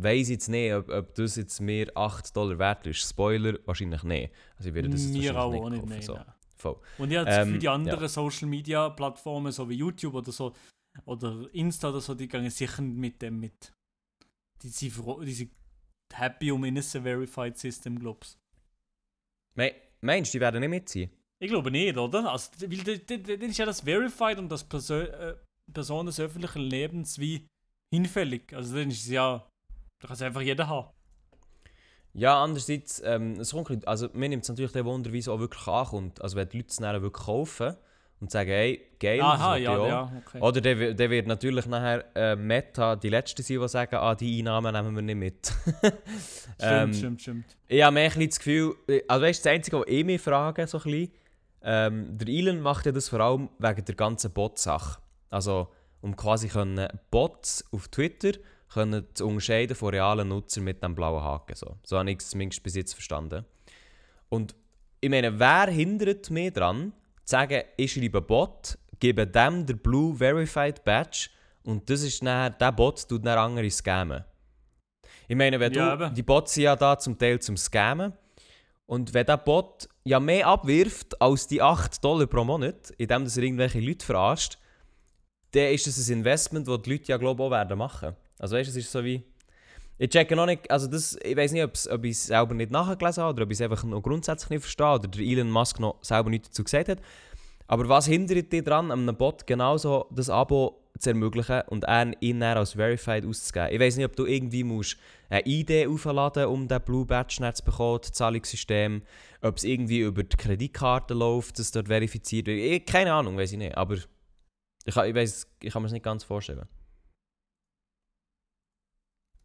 weiss jetzt nicht, ob, ob das jetzt mir 8 Dollar wert ist. Spoiler, wahrscheinlich nicht. Also ich werde das jetzt Mir auch nicht, kaufen, nein. so. nein. Voll. Und ich habe das Ähm, Gefühl, die anderen ja. Social Media Plattformen, so wie YouTube oder so, oder Insta oder so, die gehen sicher nicht mit dem mit. Die sind, froh, die sind happy um in ein Verified System, glaubst Me meinst du, die werden nicht mitziehen? Ich glaube nicht, oder? Also, weil dann ist ja das Verified und das Persö äh, Person des öffentlichen Lebens wie hinfällig. Also dann ist es ja, da kann es einfach jeder haben. Ja, andererseits, ähm, es kommt, also mir nimmt es natürlich den Wunder, wie es auch wirklich ankommt. Also wenn die Leute es dann wirklich kaufen und sagen, hey, geil, das Aha, ich ja, auch. ja, okay. Oder der, der wird natürlich nachher äh, Meta die Letzte sein, die sagen, ah, die Einnahmen nehmen wir nicht mit. stimmt, ähm, stimmt, stimmt. Ich habe mehr ein bisschen das Gefühl, äh, also weißt du, das Einzige, was ich mich frage, so ein bisschen, ähm, der Elon macht ja das vor allem wegen der ganzen Bot-Sache. Also, um quasi können Bots auf Twitter können zu unterscheiden von realen Nutzern mit dem blauen Haken. So, so habe ich es zumindest bis jetzt verstanden. Und ich meine, wer hindert mich daran, zu sagen, ich schreibe Bot, gebe dem der Blue Verified Badge und das ist dann, der Bot tut dann andere scammen. Ich meine, wenn Ja, du, eben. die Bots sind ja da zum Teil zum Scammen. Und wenn der Bot ja mehr abwirft als die 8 Dollar pro Monat, indem er irgendwelche Leute verarscht, dann ist das ein Investment, das die Leute ja glaube ich auch werden machen. Also weißt du, es ist so wie... Ich checke noch nicht, also das, ich weiß nicht, ob ich es selber nicht nachgelesen habe oder ob ich es einfach noch grundsätzlich nicht verstehe oder der Elon Musk noch selber nichts dazu gesagt hat. Aber was hindert dich daran, einem Bot genauso das Abo zu ermöglichen und ihn, ihn dann als Verified auszugeben? Ich weiß nicht, ob du irgendwie musst eine ID aufladen um den Blue Badge zu bekommen, das Zahlungssystem, ob es irgendwie über die Kreditkarte läuft, dass dort verifiziert wird. Ich, keine Ahnung, weiß ich nicht, aber ich, ich, weiss, ich kann mir es nicht ganz vorstellen.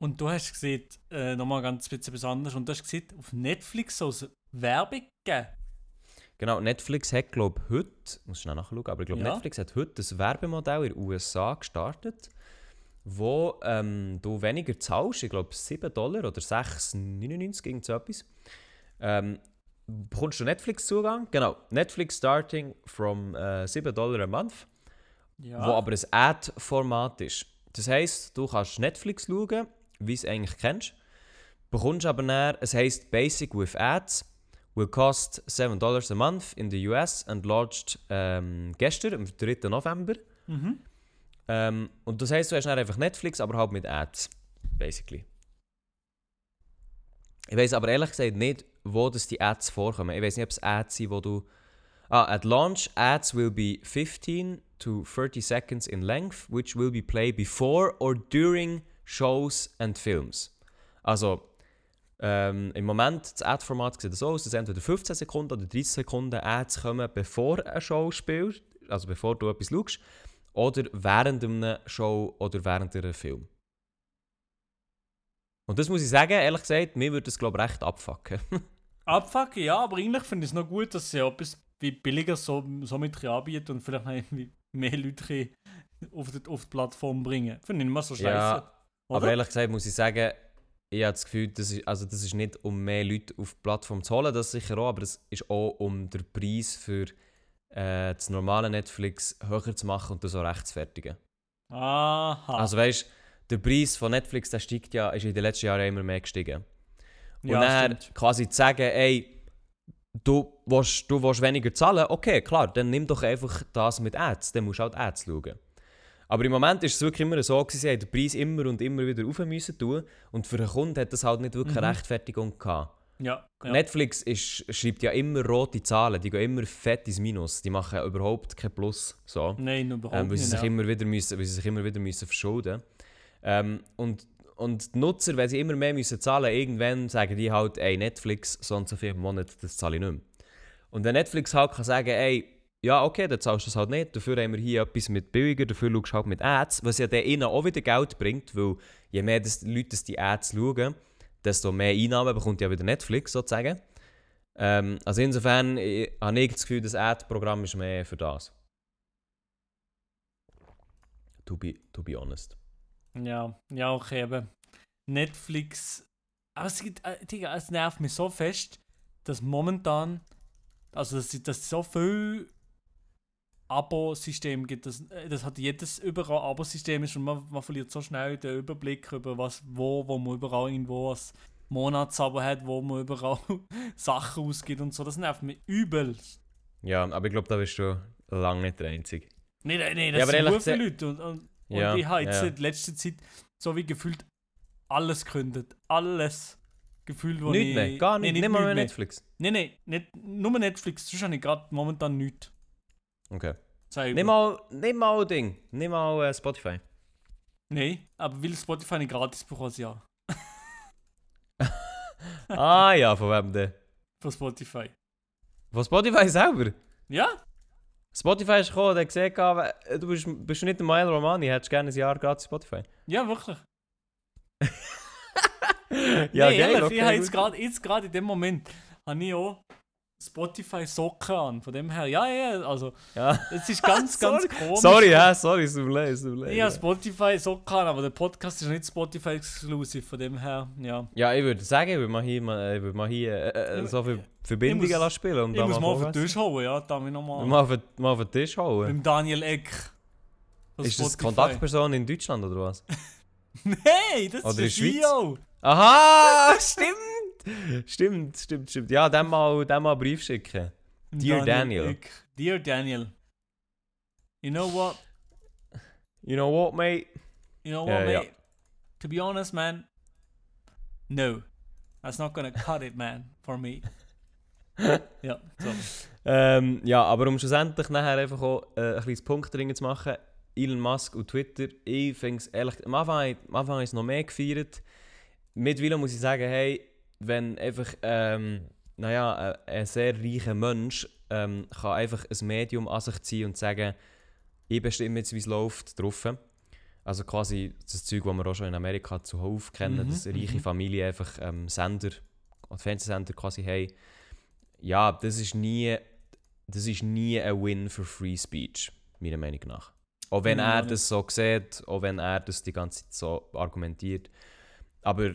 Und du hast gesehen, äh, nochmal ganz bisschen besonders, und du hast gesehen, auf Netflix so eine Werbung gegeben. Genau, Netflix hat, glaube ich, heute, muss schnell nachschauen, aber ich glaube, Ja. Netflix hat heute ein Werbemodell in den USA gestartet, wo ähm, du weniger zahlst, ich glaube 7 Dollar oder 6,99 irgend so etwas. Ähm, bekommst du Netflix-Zugang? Genau, Netflix starting from äh, 7 Dollar a month, Ja. wo aber ein Ad-Format ist. Das heisst, du kannst Netflix schauen, wie es eigentlich kennst, bekommst aber dann, es heisst Basic with Ads, will cost 7 Dollars a month in the US and launched ähm, gestern, am 3. November. Mhm. Ähm, und das heisst, du hast einfach Netflix, aber halt mit Ads, basically. Ich weiß aber ehrlich gesagt nicht, wo das die Ads vorkommen. Ich weiß nicht, ob es Ads sind, wo du... Ah, at launch, ads will be 15 to 30 seconds in length, which will be played before or during shows and films. Also, ähm, im Moment, das Ad-Format sieht so aus, dass entweder 15 Sekunden oder 30 Sekunden Ads kommen, bevor eine Show spielt, also bevor du etwas schaust, oder während einer Show oder während einem Film. Und das muss ich sagen, ehrlich gesagt, mir würde das glaube ich recht abfucken. Abfucken, ja, aber eigentlich finde ich es noch gut, dass sie etwas wie billiger so, so mit anbieten und vielleicht noch mehr Leute auf die, auf die Plattform bringen. Finde ich nicht mehr so scheiße. Ja, Oder? Aber ehrlich gesagt muss ich sagen, ich habe das Gefühl, das ist, also das ist nicht um mehr Leute auf die Plattform zu holen, das sicher auch, aber es ist auch um den Preis für äh, das normale Netflix höher zu machen und das auch rechtfertigen. Aha. Also weißt der Preis von Netflix der steigt ja, ist in den letzten Jahren immer mehr gestiegen. Und ja, dann stimmt. quasi zu sagen, ey, du willst, du willst weniger zahlen, okay, klar, dann nimm doch einfach das mit Ads, dann musst du halt Ads schauen. Aber im Moment ist es wirklich immer so, gewesen, sie haben den Preis immer und immer wieder rauf müssen tun und für den Kunden hat das halt nicht wirklich eine Mhm. Rechtfertigung gehabt. Ja, ja. Netflix ist, schreibt ja immer rote Zahlen, die gehen immer fett ins Minus, die machen überhaupt kein Plus. So. Nein, überhaupt Ähm, weil, sie nicht. sich ja. immer wieder müssen, weil sie sich immer wieder müssen verschulden ähm, und, und die Nutzer, wenn sie immer mehr müssen zahlen irgendwann sagen die halt, ey, Netflix, so und so viel im Monat, das zahle ich nicht mehr. Und wenn Netflix halt kann sagen, ey, ja, okay, dann zahlst du das halt nicht, dafür haben wir hier etwas mit billiger, dafür schaust du halt mit Ads, was ja dann auch wieder Geld bringt, weil je mehr das die Leute die Ads schauen, desto mehr Einnahmen bekommt ja wieder Netflix sozusagen. Ähm, also insofern ich, habe ich das Gefühl, das Ad-Programm ist mehr für das. To be, to be honest. Ja, ja, okay, aber Netflix. Es, gibt, äh, es nervt mich so fest, dass momentan. Also, dass, dass es so viel Abo-System gibt. Das, äh, das hat jedes überall Abo-System ist und man, man verliert so schnell den Überblick über was, wo, wo man überall irgendwo ein Monatsabo hat, wo man überall Sachen ausgibt und so. Das nervt mich übel. Ja, aber ich glaube, da bist du lange nicht der Einzige. Nein, nein, nein, Ja, das aber sind nur viele Leute. Und, und, Ja, und ich habe jetzt ja. in letzter Zeit so wie gefühlt alles gekündigt. Alles gefühlt, wo Nicht ich... mehr, gar nicht, Nein, nicht, mal mehr Netflix. Nein, nein, nicht, nur Netflix. Sonst habe ich gerade momentan nichts. Okay. Ich Nimm mal. nimm mal Ding, nimm mal äh, Spotify. Nein, aber weil Spotify nicht gratis bekommt, ja. ah ja, von wem denn? Von Spotify. Von Spotify selber? Ja? Spotify ist gekommen, hat gesehen, äh, du bist, bist nicht der Mile Romani, hättest gerne ein Jahr gratis Spotify. Ja, wirklich. ja, nee, ehrlich, okay, ich habe jetzt gerade in dem Moment habe ich auch Spotify Socken an. Von dem her, ja, ja, also Ja. es ist ganz, ganz komisch. Sorry, ja, sorry, es tut mir leid, tut. Ich habe Spotify Socken an, aber der Podcast ist nicht Spotify exclusive. Von dem her, ja. Ja, ich würde sagen, ich würde mal hier, ich würde mal hier äh, äh, so viele Verbindungen muss- spielen. Und Ich muss mal auf den Tisch hauen, ja, da ich nochmal. Mal auf, den- mal auf den Tisch hauen. Beim Daniel Eck. Ist das Spotify. Kontaktperson in Deutschland oder was? Nein, das Oder ist der? CEO. Aha, stimmt! Stimmt, stimmt, stimmt. Ja, dem mal, dem mal Brief schicken. Dear Daniel. Dear Daniel. You know what? You know what, mate? You know what, mate? To be honest, man. No. That's not gonna cut it, man. For me. ja, so. Ähm, ja, aber um schlussendlich nachher einfach auch äh, ein kleines Punkt drin zu machen, Elon Musk und Twitter, ich finde es ehrlich, am Anfang, am Anfang ich es noch mehr gefeiert. Mittlerweile muss ich sagen, hey, wenn einfach, ähm, naja, ein, ein sehr reicher Mensch ähm, kann einfach ein Medium an sich ziehen und sagen, ich bestimme jetzt, wie es läuft, drauf. Also quasi das Zeug, das wir auch schon in Amerika zuhauf kennen, Mhm, dass reiche mhm. Familien einfach ähm, Sender, Fernsehsender quasi haben. Ja, das ist nie, das ist nie ein Win für Free Speech, meiner Meinung nach. Auch wenn Ja, er das so sieht, auch wenn er das die ganze Zeit so argumentiert. Aber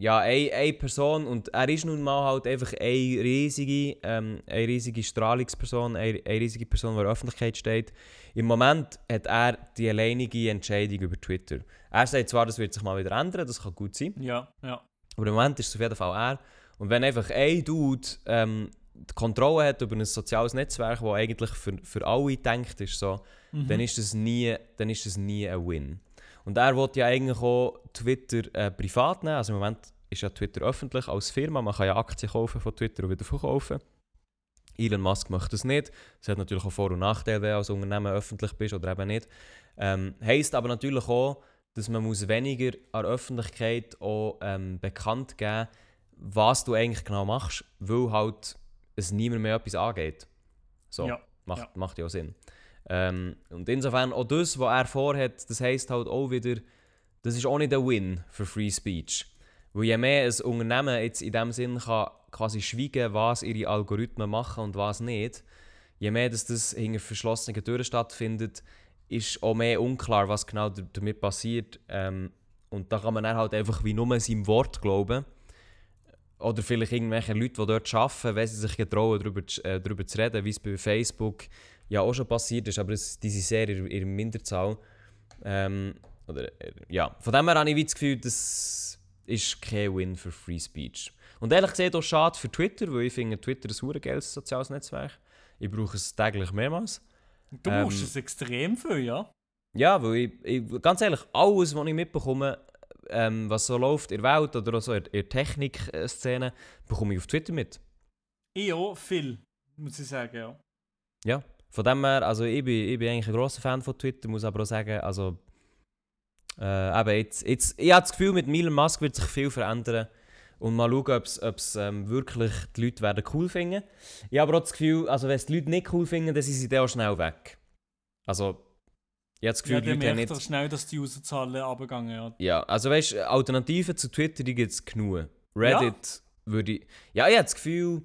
ja, eine, eine Person, und er ist nun mal halt einfach eine riesige, ähm, eine riesige Strahlungsperson, eine, eine riesige Person, die in der Öffentlichkeit steht. Im Moment hat er die alleinige Entscheidung über Twitter. Er sagt zwar, das wird sich mal wieder ändern, das kann gut sein, Ja, ja. aber im Moment ist es auf jeden Fall er. Und wenn einfach ein Dude ähm, die Kontrolle hat über ein soziales Netzwerk, das eigentlich für, für alle gedacht ist, so, Mhm. dann, ist das nie, dann ist das nie ein Win. Und er will ja eigentlich auch Twitter äh, privat nehmen. Also im Moment ist ja Twitter öffentlich als Firma. Man kann ja Aktien kaufen von Twitter und wieder verkaufen. Elon Musk macht das nicht. Das hat natürlich auch Vor- und Nachteile, wenn du als Unternehmen öffentlich bist oder eben nicht. Ähm, heisst aber natürlich auch, dass man muss weniger an der Öffentlichkeit auch ähm, bekannt geben was du eigentlich genau machst, weil halt es niemand mehr etwas angeht. So, Ja, macht, ja. macht ja auch Sinn. Ähm, und insofern auch das, was er vorhat, das heisst halt auch wieder, das ist auch nicht ein Win für Free Speech. Weil je mehr ein Unternehmen jetzt in dem Sinn kann quasi schweigen, was ihre Algorithmen machen und was nicht, je mehr dass das hinter verschlossenen Türen stattfindet, ist auch mehr unklar, was genau damit passiert. Ähm, und da kann man dann halt einfach wie nur seinem Wort glauben. Oder vielleicht irgendwelche Leute, die dort arbeiten, wenn sie sich getrauen, darüber, äh, darüber zu reden, wie es bei Facebook ja auch schon passiert ist, aber es, die sind in, in Minderzahl. Ähm, oder, äh, ja. Von dem her habe ich das Gefühl, das ist kein Win für Free Speech. Und ehrlich gesagt auch schade für Twitter, weil ich finde Twitter ein super geiles soziales Netzwerk. Ich brauche es täglich mehrmals. Du Ähm, brauchst es extrem viel, ja. Ja, weil ich, ich ganz ehrlich, alles, was ich mitbekomme, ähm, was so läuft in der Welt oder auch so in in der Technik-Szene, bekomme ich auf Twitter mit. Ich auch viel, muss ich sagen, ja. Ja, von dem her, also ich bin, ich bin eigentlich ein grosser Fan von Twitter, muss aber auch sagen, also äh, eben jetzt, jetzt, ich habe das Gefühl, mit Elon Musk wird sich viel verändern und mal schauen, ob es ähm, wirklich die Leute werden cool finden. Ich habe aber auch das Gefühl, also wenn es die Leute nicht cool finden, dann sind sie dann auch schnell weg. Also, ich habe das Gefühl, Ja, die Leute merkt nicht... schnell, dass die Userzahlen runtergegangen ja. Ja, also weißt du, Alternativen zu Twitter, die gibt es genug. Reddit würde ich... Ja, ich habe das Gefühl...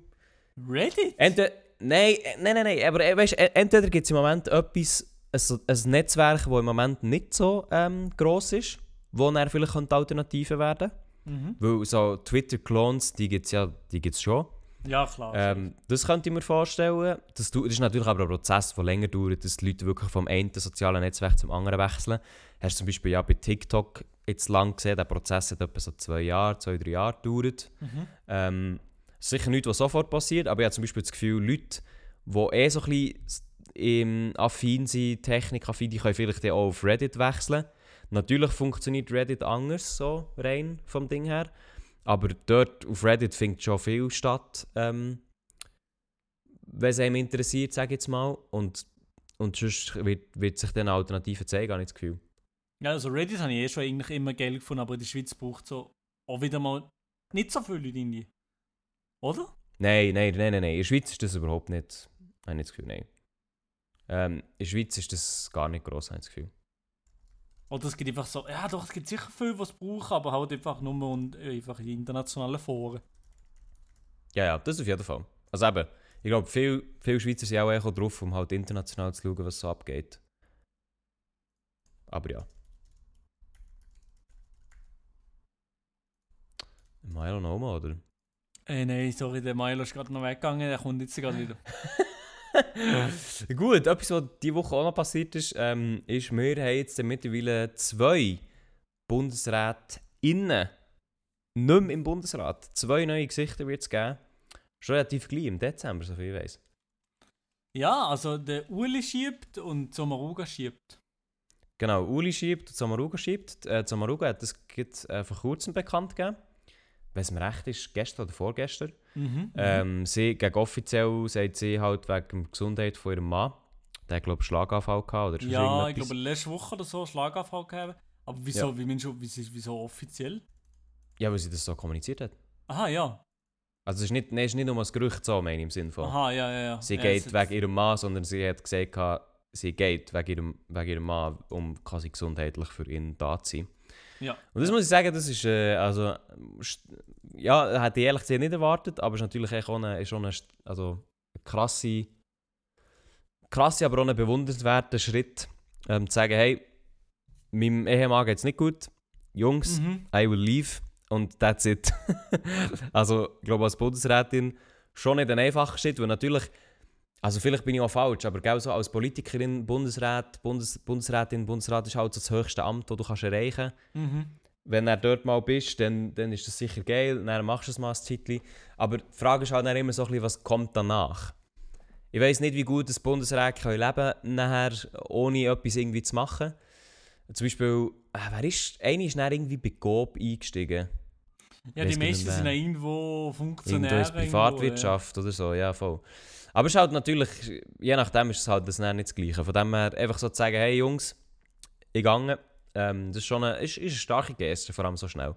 Reddit? Entweder, nein, äh, nein, nein, nein, aber äh, weißt, äh, entweder gibt es im Moment etwas, ein, ein Netzwerk, das im Moment nicht so ähm, gross ist, wo dann vielleicht Alternativen werden Mhm. Weil so Twitter-Clones, die gibt es ja die gibt's schon. Ja, klar. Ähm, das könnte ich mir vorstellen. Das, das ist natürlich aber ein Prozess, der länger dauert, dass die Leute wirklich vom einen sozialen Netzwerk zum anderen wechseln. Hast du zum Beispiel ja bei TikTok jetzt lang gesehen, der Prozess hat etwa so zwei Jahre, zwei, drei Jahre gedauert. Mhm. Ähm, sicher nichts, was sofort passiert, aber ich habe zum Beispiel das Gefühl, Leute, die eh so ein bisschen ähm, affin sind, technikaffin, die können vielleicht auch auf Reddit wechseln. Natürlich funktioniert Reddit anders, so rein vom Ding her. Aber dort auf Reddit findet schon viel statt, ähm, wenn es einem interessiert, sage ich jetzt mal. Und, und sonst wird, wird sich dann Alternativen zeigen, habe ich das Gefühl. Ja, also Reddit habe ich eh schon eigentlich immer geil gefunden, aber in der Schweiz braucht so auch wieder mal nicht so viele Leute. Oder? Nein, nein, nein, nein, nein. In der Schweiz ist das überhaupt nicht. Habe ich nicht das Gefühl, nein. Ähm, in der Schweiz ist das gar nicht gross, habe ich das Gefühl. Oder es gibt einfach so, ja doch, es gibt sicher viele, die es brauchen, aber halt einfach nur und einfach in internationalen Foren. Ja, ja, das auf jeden Fall. Also eben, ich glaube, viele viel Schweizer sind auch eher drauf, um halt international zu schauen, was so abgeht. Aber ja. Milo Noma, oder? Äh, nein, sorry, der Milo ist gerade noch weggegangen, der kommt jetzt gerade wieder. Gut, etwas, was diese Woche auch noch passiert ist, ähm, ist, wir haben jetzt mittlerweile zwei Bundesräte innen. Nicht mehr im Bundesrat. Zwei neue Gesichter wird es geben. Schon relativ gleich, im Dezember, soviel ich weiß. Ja, also der Uli schiebt und Sommaruga schiebt. Genau, Uli schiebt und Samaruga schiebt. Äh, Samaruga hat das äh, vor kurzem bekannt gegeben. Wenn es mir recht ist, gestern oder vorgestern. Mhm. Ähm, sie, gegen offiziell sagt sie halt wegen der Gesundheit von ihrem Mann. Der hat, glaube ich, Schlaganfall gehabt oder ja, ich glaube letzte Woche oder so Schlaganfall gehabt. Aber wieso, Ja. wie meinst du, wieso, wieso offiziell? Ja, weil sie das so kommuniziert hat. Aha, ja. Also es ist nicht, nein, es ist nicht nur ein Gerücht so, meine ich, im Sinne von. Aha, ja, ja, ja. Sie ja, geht wegen ihrem Mann, sondern sie hat gesagt, sie geht, wegen ihrem, wegen ihrem Mann, um quasi gesundheitlich für ihn da zu sein. Ja. Und das muss ich sagen, das ist, äh, also, ja, hätte ich ehrlich gesagt nicht erwartet, aber es ist natürlich echt auch eine, ist schon eine, also, eine krasse, krasse, aber auch ein bewundernswerter Schritt, ähm, zu sagen, hey, meinem Ehemann geht es nicht gut, Jungs, Mhm. I will leave und that's it. also, ich glaube, als Bundesrätin schon nicht ein einfacher Schritt, weil natürlich, also vielleicht bin ich auch falsch, aber gell, so als Politikerin, Bundesrat, Bundes, Bundesrätin, Bundesrat ist halt so das höchste Amt, das du kannst erreichen kannst. Mhm. Wenn du dort mal bist, dann, dann ist das sicher geil, dann machst du es mal ein Zeitchen. Aber die Frage ist halt dann immer so ein bisschen, was kommt danach? Ich weiß nicht, wie gut das Bundesrat kann leben kann, nachher, ohne etwas irgendwie zu machen. Zum Beispiel, äh, wer ist, einer ist dann irgendwie bei Coop eingestiegen. Ja, die meisten sind ja irgendwo Irgendwo Funktionäre. in der Privatwirtschaft oder so, ja voll. Aber es ist halt natürlich, je nachdem ist es halt das nicht das Gleiche. Von dem her einfach so zu sagen, hey Jungs, ich gehe, ähm, das ist schon eine, ist, ist eine starke Geste, vor allem so schnell.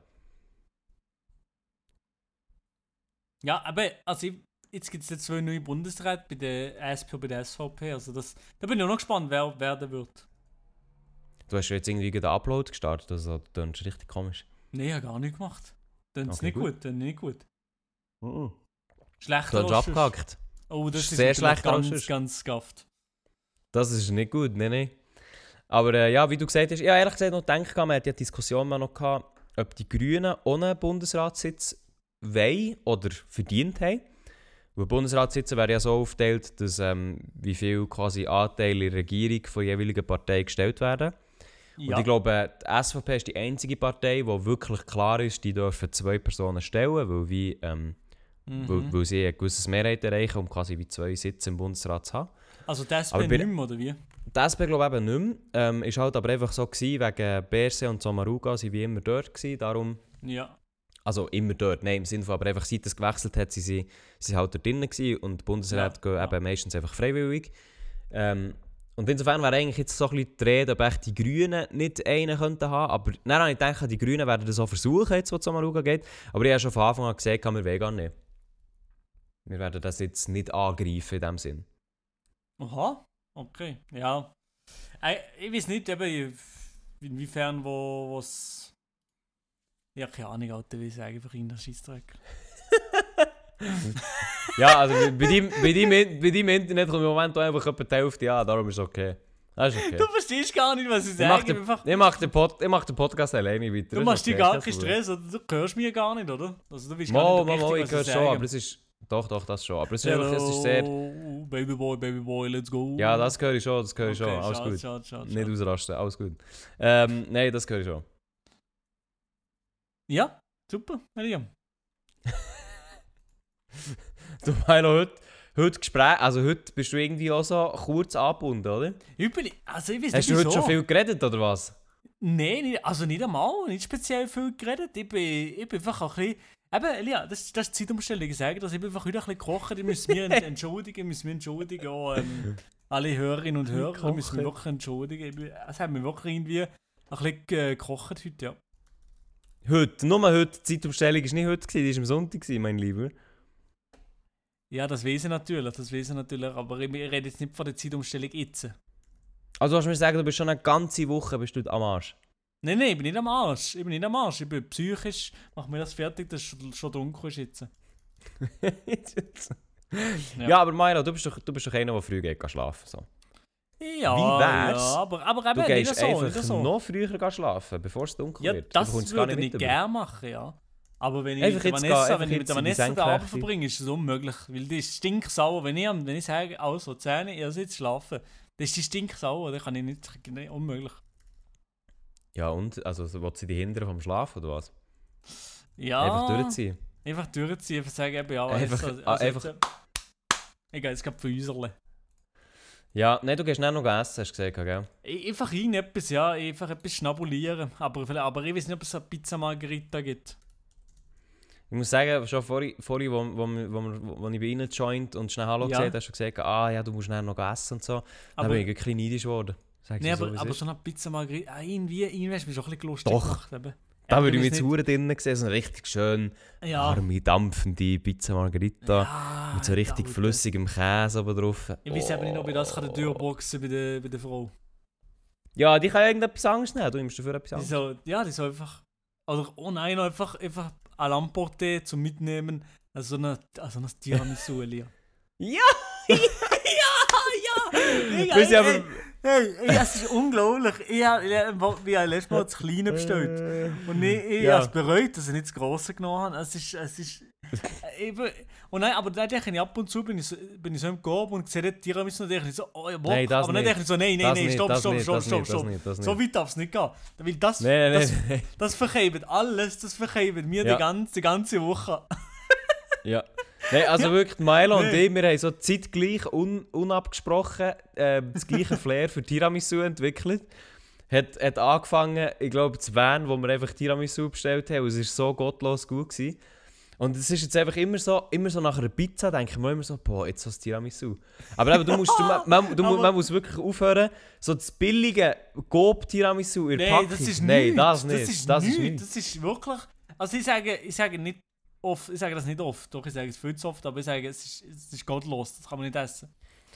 Ja, aber also ich, jetzt gibt es ja zwei neue Bundesräte bei der SP und bei der SVP. Also das, da bin ich auch noch gespannt, wer werden wird. Du hast jetzt irgendwie den Upload gestartet, also das ist richtig komisch. Nee, ich habe gar nicht gemacht. Dann ist Okay, nicht gut. gut, dann nicht gut. Du Schlechter hast als sonst. abgehackt. Oh, das Ist sehr als ganz, ganz gafft. Das ist nicht gut, nein, nein. Aber äh, ja, wie du gesagt hast, ja, ehrlich gesagt noch gedacht, man hat ja die Diskussion mal noch gehabt, ob die Grünen ohne Bundesratssitz wollen oder verdient haben. Weil Bundesratssitze werden ja so aufgeteilt, dass ähm, wie viel quasi Anteile in der Regierung von jeweiligen Partei gestellt werden. Ja. Und ich glaube, die SVP ist die einzige Partei, wo wirklich klar ist, die dürfen zwei Personen stellen, weil, wie, ähm, mhm. weil, weil sie ein gewisses Mehrheit erreichen, um quasi wie zwei Sitze im Bundesrat zu haben. Also das Aber bei- nicht mehr, oder wie? Die SP glaube ich eben nicht mehr. Ähm, ist halt aber einfach so gewesen, wegen Berse und Samaruga sind wie immer dort gewesen, darum... Ja. Also immer dort, nein, im Sinne von, aber einfach seit es gewechselt hat, sie sie, sie sind halt dort drinnen gewesen und die Bundesräte Ja, gehen ja. eben meistens einfach freiwillig. Ähm, und insofern wäre eigentlich jetzt so ein bisschen die Rede, ob echt die Grünen nicht einen könnten haben, aber dann habe ich gedacht, die Grünen werden das auch versuchen, jetzt, wo es Samaruga geht, aber ich habe schon von Anfang an gesagt, wir wollen gar nicht. Wir werden das jetzt nicht angreifen in dem Sinn. Aha, okay. Ja. Äh, Ich weiß nicht, eben, inwiefern wo was. Ja, keine Ahnung, Alter, wie ich sage, einfach in der Scheissdreck. Ja, also bei, deinem, bei, deinem, bei deinem Internet kommt im Moment auch einfach etwa die Hälfte an, darum ist es okay. Das ist okay. Du verstehst gar nicht, was ich Ich mache sage. den, Einfach, ich mach den, Pod, ich mach den Podcast alleine weiter. du machst ist dir okay, gar keinen. Stress, oder? Du hörst mich gar nicht, oder? Also du bist Mo, gar nicht mo, richtig, ich höre schon, aber es ist... Doch, doch, das schon. Aber es ist, einfach, es ist Hello, sehr... Babyboy, Babyboy, let's go. Ja, das höre ich schon, das höre ich schon. Okay, Alles schade, gut. schade, schade, Nicht ausrasten, alles gut. Ähm, nein, das höre ich schon. Ja, super, William. Du Milo, heute, heute Gespräch... Also heute bist du irgendwie auch so kurz angebunden, oder? Übel, also ich weiß Hast du heute wieso. schon viel geredet, oder was? Nein, also nicht einmal, nicht speziell viel geredet. Ich bin, ich bin einfach ein bisschen. Eben, ja, das, das ist die Zeitumstellung. Ich sage das, ich bin einfach heute ein bisschen gekocht. Ich muss mich ent- entschuldigen, muss mich entschuldigen. Auch, ähm, alle Hörerinnen und Hörer ich muss mich wirklich entschuldigen. Es hat mich wirklich irgendwie ein bisschen gekocht heute, ja. Heute, nur heute. Die Zeitumstellung war nicht heute, gewesen, die war am Sonntag, mein Lieber. Ja, das weiß ich natürlich, das weiß ich natürlich. Aber ich, ich rede jetzt nicht von der Zeitumstellung jetzt. Also du hast mir sagen, du bist schon eine ganze Woche bist du am Arsch. Nein, nein, ich bin nicht am Arsch. Ich bin nicht am Arsch. Ich bin psychisch, mach mir das fertig, dass es schon, dunkel ist jetzt. ja. Ja. aber Milo, du bist doch, du bist doch einer, der früh geht schlafen. So. Ja, Wie wär's? ja aber, aber eben Du gehst nicht so, einfach nicht so. noch früher schlafen, bevor es dunkel Ja, wird. das würde ich mit gerne machen, ja. Aber wenn ich Einfach mit Vanessa, gehen, wenn ich mit der Vanessa den Abend verbringe, ist es unmöglich. Weil die ist stinksauer. Wenn ich, wenn ich sage, also 10, ihr sitzt schlafen, dann ist die stinksauer. Dann kann ich nicht, nee, unmöglich. Ja und? Also so, will sie dich hindern vom Schlafen oder was? Ja, Einfach durchziehen. Einfach durchziehen, einfach sagen, eben, ja, Einfach- also, ah, also einfach- jetzt, äh, ich gehe jetzt gerade verüserle. Ja, nein, du gehst nicht noch essen, hast du gesagt, gell? Einfach irgendetwas, ja, einfach etwas schnabulieren. Aber, aber ich weiß nicht, ob es eine Pizza Margherita gibt. Ich muss sagen, schon vorhin, vorhin wo, wo, wo, wo, ich bei ihnen joint und schnell Hallo Ja. gesagt hast du gesagt, ah ja, du musst schnell noch essen und so. Dann Aber- bin ich ein bisschen neidisch geworden. Sag Nee, dir so, aber, aber so eine Pizza Margherita, ah, irgendwie, irgendwie hast du mich schon ein bisschen lustig Doch. gemacht. Eben. Da Ja, würde ich mich hure drinnen sehen, so eine richtig schön Ja. warme, dampfende Pizza Margherita. Ja, mit so richtig flüssigem Käse oben drauf. Ich weiß eben nicht, ob ich das kann Oh. durchboxen bei der, bei der Frau. Ja, die kann ja irgendetwas anderes nehmen. Du nimmst dafür etwas Die anderes. so, ja, die soll einfach. Oder oh nein, einfach, einfach à l'emporter zum Mitnehmen. Also so eine, also ein Tiramisu, Elia. Ja! ja, ja! Mega, Wir sind ey, aber- ey, hey, ey, es ist unglaublich. Ich habe ich hab letztes Mal das Kleine bestellt. Und ich, ich Ja. habe es bereut, dass ich nicht das Grosse genommen habe. Es ist, es ist äh, eben, und nein, aber dann denke ich ab und zu, bin ich so, bin ich so im Korb und sehe den Tiramisu und denke ich so, oh ja, Bock. Nein, das aber dann nicht. denke ich so, nein, nein, Das nein, stopp, das stopp, stopp, das stopp, das stopp. das So weit darf es nicht gehen. Weil das, nein, das, nein. das verkeibt alles, das verkeibt mir Ja. die, ganze, die ganze Woche. Ja. Nein, also wirklich, Milo und ich, wir haben so zeitgleich, un, unabgesprochen, äh, das gleiche Flair für Tiramisu entwickelt. Hat, hat angefangen, ich glaube, zu Van, wo wir einfach Tiramisu bestellt haben. Und es war so gottlos gut. Gewesen. Und es ist jetzt einfach immer so, immer so nach einer Pizza, denke ich mir immer so, boah, jetzt so das Tiramisu. Aber eben, du musst, du, man, man, du, man muss wirklich aufhören, so das billige Gob-Tiramisu in der Nein, Packung. das ist Nein, nichts. das nicht. Das ist das nichts. ist nichts. Das ist wirklich. Also ich sage, ich sage nicht oft, ich sage das nicht oft, doch ich sage es viel zu oft, aber ich sage, es ist, es ist gottlos, das kann man nicht essen.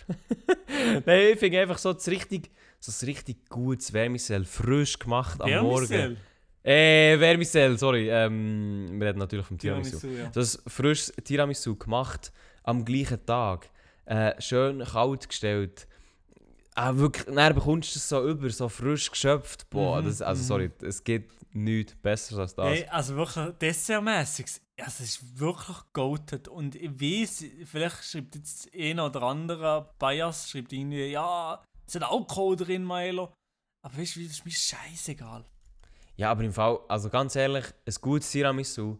Nein, ich finde einfach so das richtig, so das richtig gutes Vermicell, frisch gemacht am Vermicell? Morgen. Äh, Vermicell, sorry. Ähm, wir reden natürlich vom Tiramisu. Tiramisu, ja. So ein frisches Tiramisu gemacht am gleichen Tag. Äh, schön kalt gestellt. Ah, wirklich, dann bekommst du es so über, so frisch geschöpft. Boah, Mhm, das, also mhm. sorry, es gibt nichts Besseres als das. Hey, also wirklich dessertmäßig, es ist wirklich goated und ich weiß, vielleicht schreibt jetzt einer oder andere Bias, schreibt irgendwie, ja, es hat Alkohol drin, Milo. Aber weißt du, das ist mir scheißegal. Ja, aber im Fall, also ganz ehrlich, ein gutes Tiramisu,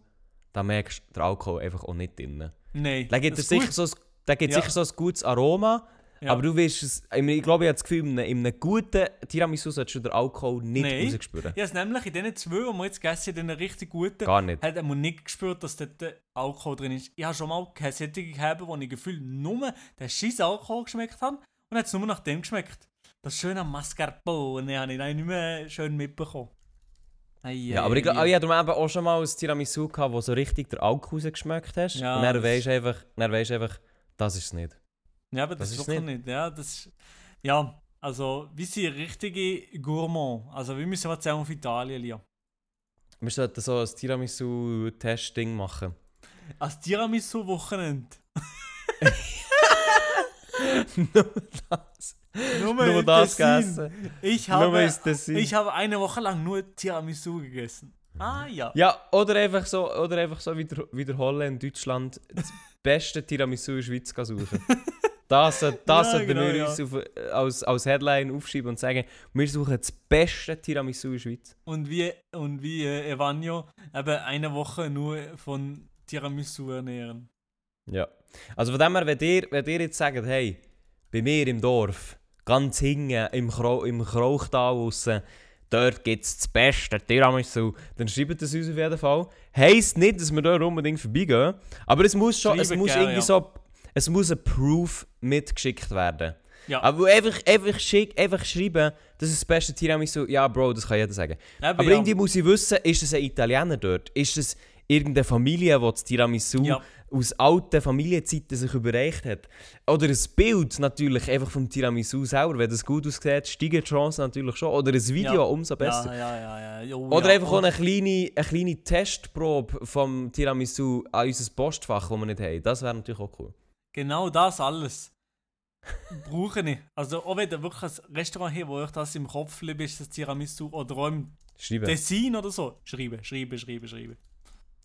da merkst du den Alkohol einfach auch nicht drin. Nein. Da gibt das es ist sicher, so ein, da gibt Ja. sicher so ein gutes Aroma, Ja. aber du wirst es, ich glaube, ich habe das Gefühl, in einem, in einem guten Tiramisu solltest du den Alkohol nicht Nein. rausspüren. Ich habe es nämlich in diesen zwei, die wir jetzt gegessen haben, in den richtig guten, Gar nicht. hat man nicht gespürt, dass dort der Alkohol drin ist. Ich habe schon mal keine solche gehabt, wo ich gefühlt nur den scheiß Alkohol geschmeckt habe und hat es nur nach dem geschmeckt. Das schöne Mascarpone habe ich dann nicht mehr schön mitbekommen. Ei, Ja, aber ich, glaub, ich hatte auch schon mal ein Tiramisu, gehabt, wo so richtig der Alkohol rausgeschmeckt hast. Ja, und dann das- weisst du einfach, dann weisst du einfach, das ist es nicht. Ja, aber das, Das ist ist wirklich nicht. Ja, das ist, ja, also wir sind richtige Gourmand. Also wir müssen was sagen auf Italien, Lia. Wir sollten so ein Tiramisu-Testing machen. Als Tiramisu-Wochenende. Nur das. Nur, Nur das gegessen. Ich habe, ich habe eine Woche lang nur Tiramisu gegessen. Ah ja. Ja, oder einfach so, oder einfach so wieder, wiederholen in Deutschland das beste Tiramisu in der Schweiz suchen. Das, das Ja, sollten genau, wir ja. uns auf, als, als Headline aufschreiben und sagen, wir suchen das beste Tiramisu in der Schweiz. Und wie, und wie äh, Evanio eben eine Woche nur von Tiramisu ernähren. Ja. Also von dem her, wenn ihr, wenn ihr jetzt sagt, hey, bei mir im Dorf, ganz hinten im, Krau im Krauchtal aussen, dort gibt es das beste Tiramisu, dann schreibt es uns auf jeden Fall. Heisst nicht, dass wir dort unbedingt vorbeigehen, aber es muss schon, es Schreibt muss gerne, irgendwie ja. so, es muss ein Proof mitgeschickt werden. Ja, Aber einfach, einfach, schick, einfach schreiben, das ist das beste Tiramisu, ja Bro, das kann jeder sagen. Eben, Aber ja. irgendwie muss ich wissen, ist es ein Italiener dort? Ist es irgendeine Familie, die das Tiramisu Ja. aus alten Familienzeiten sich überreicht hat? Oder ein Bild natürlich einfach vom Tiramisu selber. Wenn das gut aussieht, steigen die Chancen natürlich schon. Oder ein Video, umso besser. Jo, Oder einfach auch eine kleine, eine kleine Testprobe vom Tiramisu an unser Postfach, das wir nicht haben. Das wäre natürlich auch cool. Genau das alles brauche ich. Also auch wenn ihr wirklich ein Restaurant habt, wo euch das im Kopf bleibt, ist das Tiramisu oder auch im Schreiben. Tessin oder so. Schreiben, schreiben, schreiben, schreiben.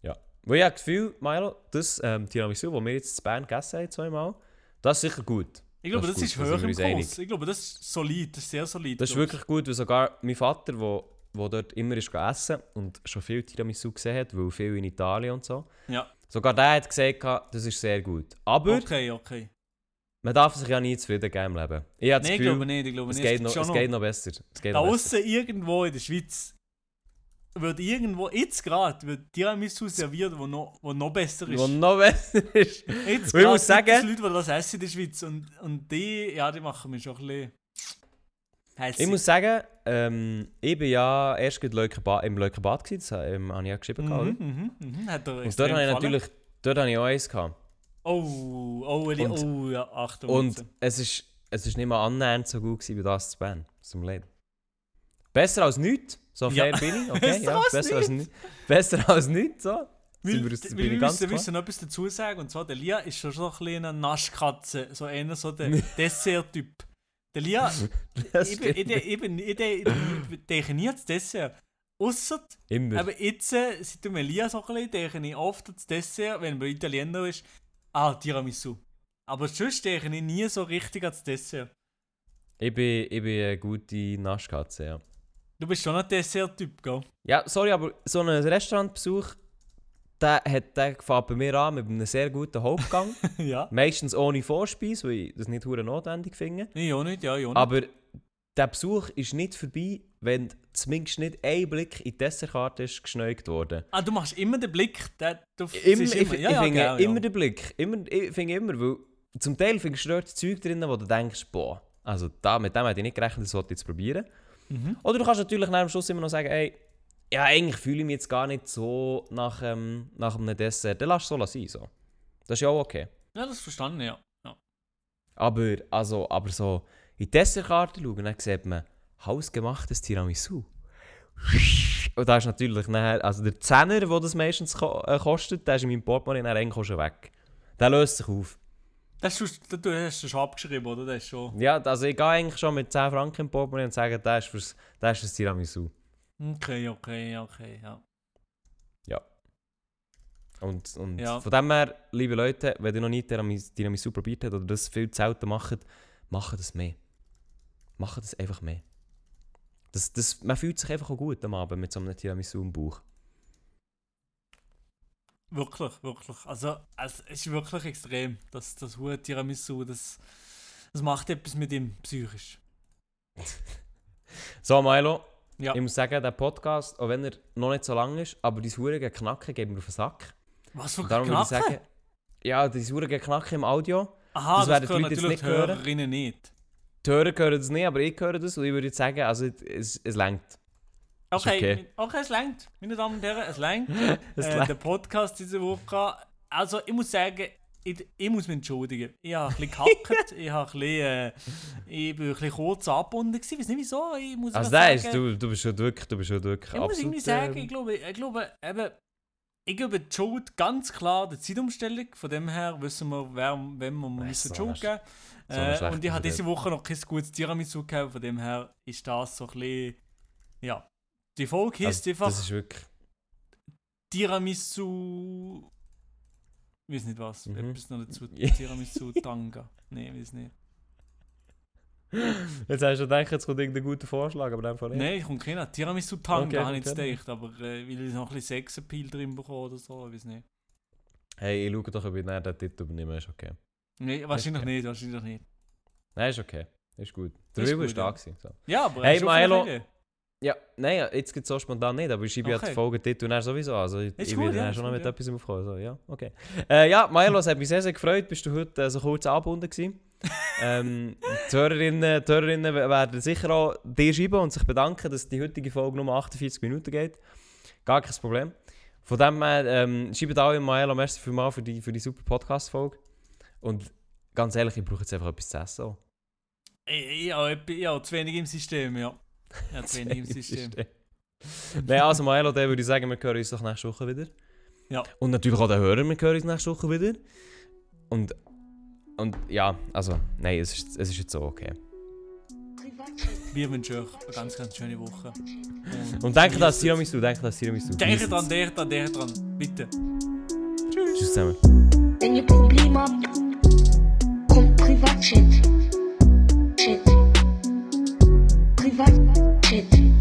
Ja. Weil ich habe das Gefühl, Milo, das ähm, Tiramisu, das wir jetzt in Bern gegessen haben, zweimal, das ist sicher gut. Ich glaube, Das das ist ist, höher im einig. Kurs. Ich glaube, das ist solid, das ist sehr solid. Das ist ich. wirklich gut, weil sogar mein Vater, wo, wo dort immer ist essen und schon viel Tiramisu gesehen hat, weil viel in Italien und so, Ja, sogar der hat gesagt, das ist sehr gut. Aber okay, okay. man darf sich ja nie zufrieden geben im Leben. Ich habe ich Gefühl, glaube nicht, ich glaube es, nicht. geht noch, gibt es geht noch besser. Es geht Da noch außen irgendwo in der Schweiz wird irgendwo, jetzt gerade, wird Tiramisu serviert, wo noch, wo noch besser ist. Was noch besser ist. Jetzt Und ich muss sagen- gibt es Leute, die das essen in der Schweiz und, und die, ja, die machen mich schon ein bisschen... Heisst Ich muss sagen, ähm, ich bin ja erst Leukerbad, im Leukerbad gewesen, das ähm, habe ich ja geschrieben? Mhm, mhm, mhm. Hat Und dort habe ich natürlich, dort habe ich auch eins gehabt. Oh, oh, Eli, Und- oh, ja, Achtung. Und es ist, es ist nicht mal annähernd so gut gewesen wie das zu Bern. Zum Leid. Besser als nichts, so fair Ja. bin ich, okay? Besser ja, als besser als nichts. Besser als nichts, so. Wir ich wir ganz müssen, müssen noch etwas dazu sagen. Und zwar, der Lia ist schon so ein kleiner Naschkatze. So einer, so der Dessert-Typ. Der Lia, Das ich, ich, ich denke nie ans Dessert. Ausser, Immer. aber jetzt, äh, seit dem Lia so ein bisschen, denke ich oft ans Dessert, wenn man Italiener ist. Ah, Tiramisu. Aber sonst denke ich nie so richtig ans Dessert. Ich bin, ich bin eine gute Naschkatze, ja. Du bist schon ein Dessert-Typ, gell? Ja, sorry, aber so ein Restaurantbesuch, der, hat, der fängt bei mir an mit einem sehr guten Hauptgang. ja. Meistens ohne Vorspeise, weil ich das nicht hure notwendig finde. Nee, auch nicht, ja. Nicht. Aber der Besuch ist nicht vorbei, wenn zumindest nicht ein Blick in die Dessertkarte ist geschneugt worden. Ah, du machst immer den Blick. Der, du Immer, siehst ich, ja, ich ja, finde gell, immer den Blick. Immer, ich finde immer, weil zum Teil findest du dort Zeug drin, wo du denkst, boah, also da, mit dem hätte ich nicht gerechnet, das wollte ich jetzt probieren. Mhm. Oder du kannst natürlich nach dem Schluss immer noch sagen, ey, ja, eigentlich fühle ich mich jetzt gar nicht so nach, ähm, nach einem Dessert. Dann lass es so sein. So. Das ist ja auch okay. Ja, das verstanden, ja. ja. Aber, also, aber so in die Dessertkarte schauen, dann sieht man hausgemachtes Tiramisu. Und da ist natürlich nachher, also der Zehner, der das meistens ko äh, kostet, der ist in meinem Portemonnaie dann eigentlich schon weg. Der löst sich auf. Das hast du, hast du schon abgeschrieben, oder? Das ist schon. Ja, also ich gehe eigentlich schon mit 10 Franken im Portemonnaie und sage, der ist fürs, der ist fürs Tiramisu. Okay, okay, okay, ja. Und, und Ja. von dem her, liebe Leute, wenn ihr noch nie Tiramis- Tiramisu probiert habt oder das viel zu selten macht, macht es mehr. Macht es einfach mehr. Das, das, man fühlt sich einfach auch gut am Abend mit so einem Tiramisu im Bauch. Wirklich, wirklich. Also, es ist wirklich extrem. Das, das hohe Tiramisu, das, das macht etwas mit ihm psychisch. So, Milo, Ja. ich muss sagen, der Podcast, auch wenn er noch nicht so lang ist, aber die Hurige Knacken geben mir auf den Sack. Was für darum würde ich Knacken? sagen, ja, die Hurige Knacken im Audio. Aha, das das, werden die Leute jetzt nicht die hören. Hörerinnen nicht. Die Hörer hören das nicht, aber ich höre das und ich würde jetzt sagen, also es, es längt. Ist Okay, okay. okay. es längt. Meine Damen und Herren, es längt. Es äh, der Podcast diese Woche. Also, ich muss sagen, ich, ich muss mich entschuldigen. Ich habe ein bisschen gehackt, ich, habe ein bisschen, äh, ich bin ein bisschen kurz angebunden. gewesen. Ich weiß nicht wieso. Ich muss Also ist, sagen, du, du bist schon wirklich, du bist schon wirklich Ich muss absolut, irgendwie sagen, ähm, ich glaube, ich glaube, eben, ich gebe die Schuld ganz klar der Zeitumstellung. Von dem her wissen wir, wer, wem wir müssen so die Schuld geben. so eine Äh, und ich habe diese Woche noch kein gutes Tiramisu gehabt. Von dem her ist das so ein bisschen, ja. Die Folge also, heisst einfach Das ist wirklich... Tiramisu. Ich weiß nicht was. Mhm. Etwas noch dazu. Ja. Tiramisu Tanga. Nein, ich weiß nicht. Jetzt hast du gedacht, jetzt kommt irgendein guter Vorschlag, aber Fall nicht. Nein, ich komme keiner. Tiramisu Tanga Okay, habe ich jetzt gedacht. Aber äh, weil ich noch ein bisschen Sexappeal drin bekomme oder so. Ich weiß nicht. Hey, ich schaue doch, ob ich näher den Titel übernehme, ist okay. Nein, wahrscheinlich okay. nicht. Wahrscheinlich nicht. Nein, ist okay. Ist gut. Der Rüber gut, ist da ja. gewesen, so. Ja, aber Hey, Milo. Ja, nein, ja, jetzt gibt es so spontan nicht, aber ich schreibe ja Okay. die Folgetitel und dann sowieso. Also ich, ich gut, werde ja, schon noch mit ja. etwas aufkommen. So, ja, okay. Äh, ja, Milo, es hat mich sehr, sehr gefreut. Bist du heute äh, so kurz angebunden gewesen. ähm, die, Hörerinnen, die Hörerinnen werden sicher auch dir schreiben und sich bedanken, dass die heutige Folge nur 48 Minuten geht. Gar kein Problem. Von dem her, ähm, schreibt alle Milo, merci vielmals für die, für die super Podcast-Folge. Und ganz ehrlich, ich brauche jetzt einfach etwas zu essen. Ich, ich, ich habe zu wenig im System, ja. Ja, wenig im System. Nein, also Maelo, dann würde ich sagen, wir hören uns doch nächste Woche wieder. Ja. Und natürlich auch den Hörer, wir hören uns nächste Woche wieder. Und, und ja, also, nein, es ist, es ist jetzt so okay. Wir wünschen euch eine ganz, ganz schöne Woche. Und denkt an das Tiramisu, denkt an das Tiramisu. Denkt dran, denkt dran, denkt dran. Bitte. Tschüss zusammen. Wenn ihr Probleme habt, kommt Privatchat. What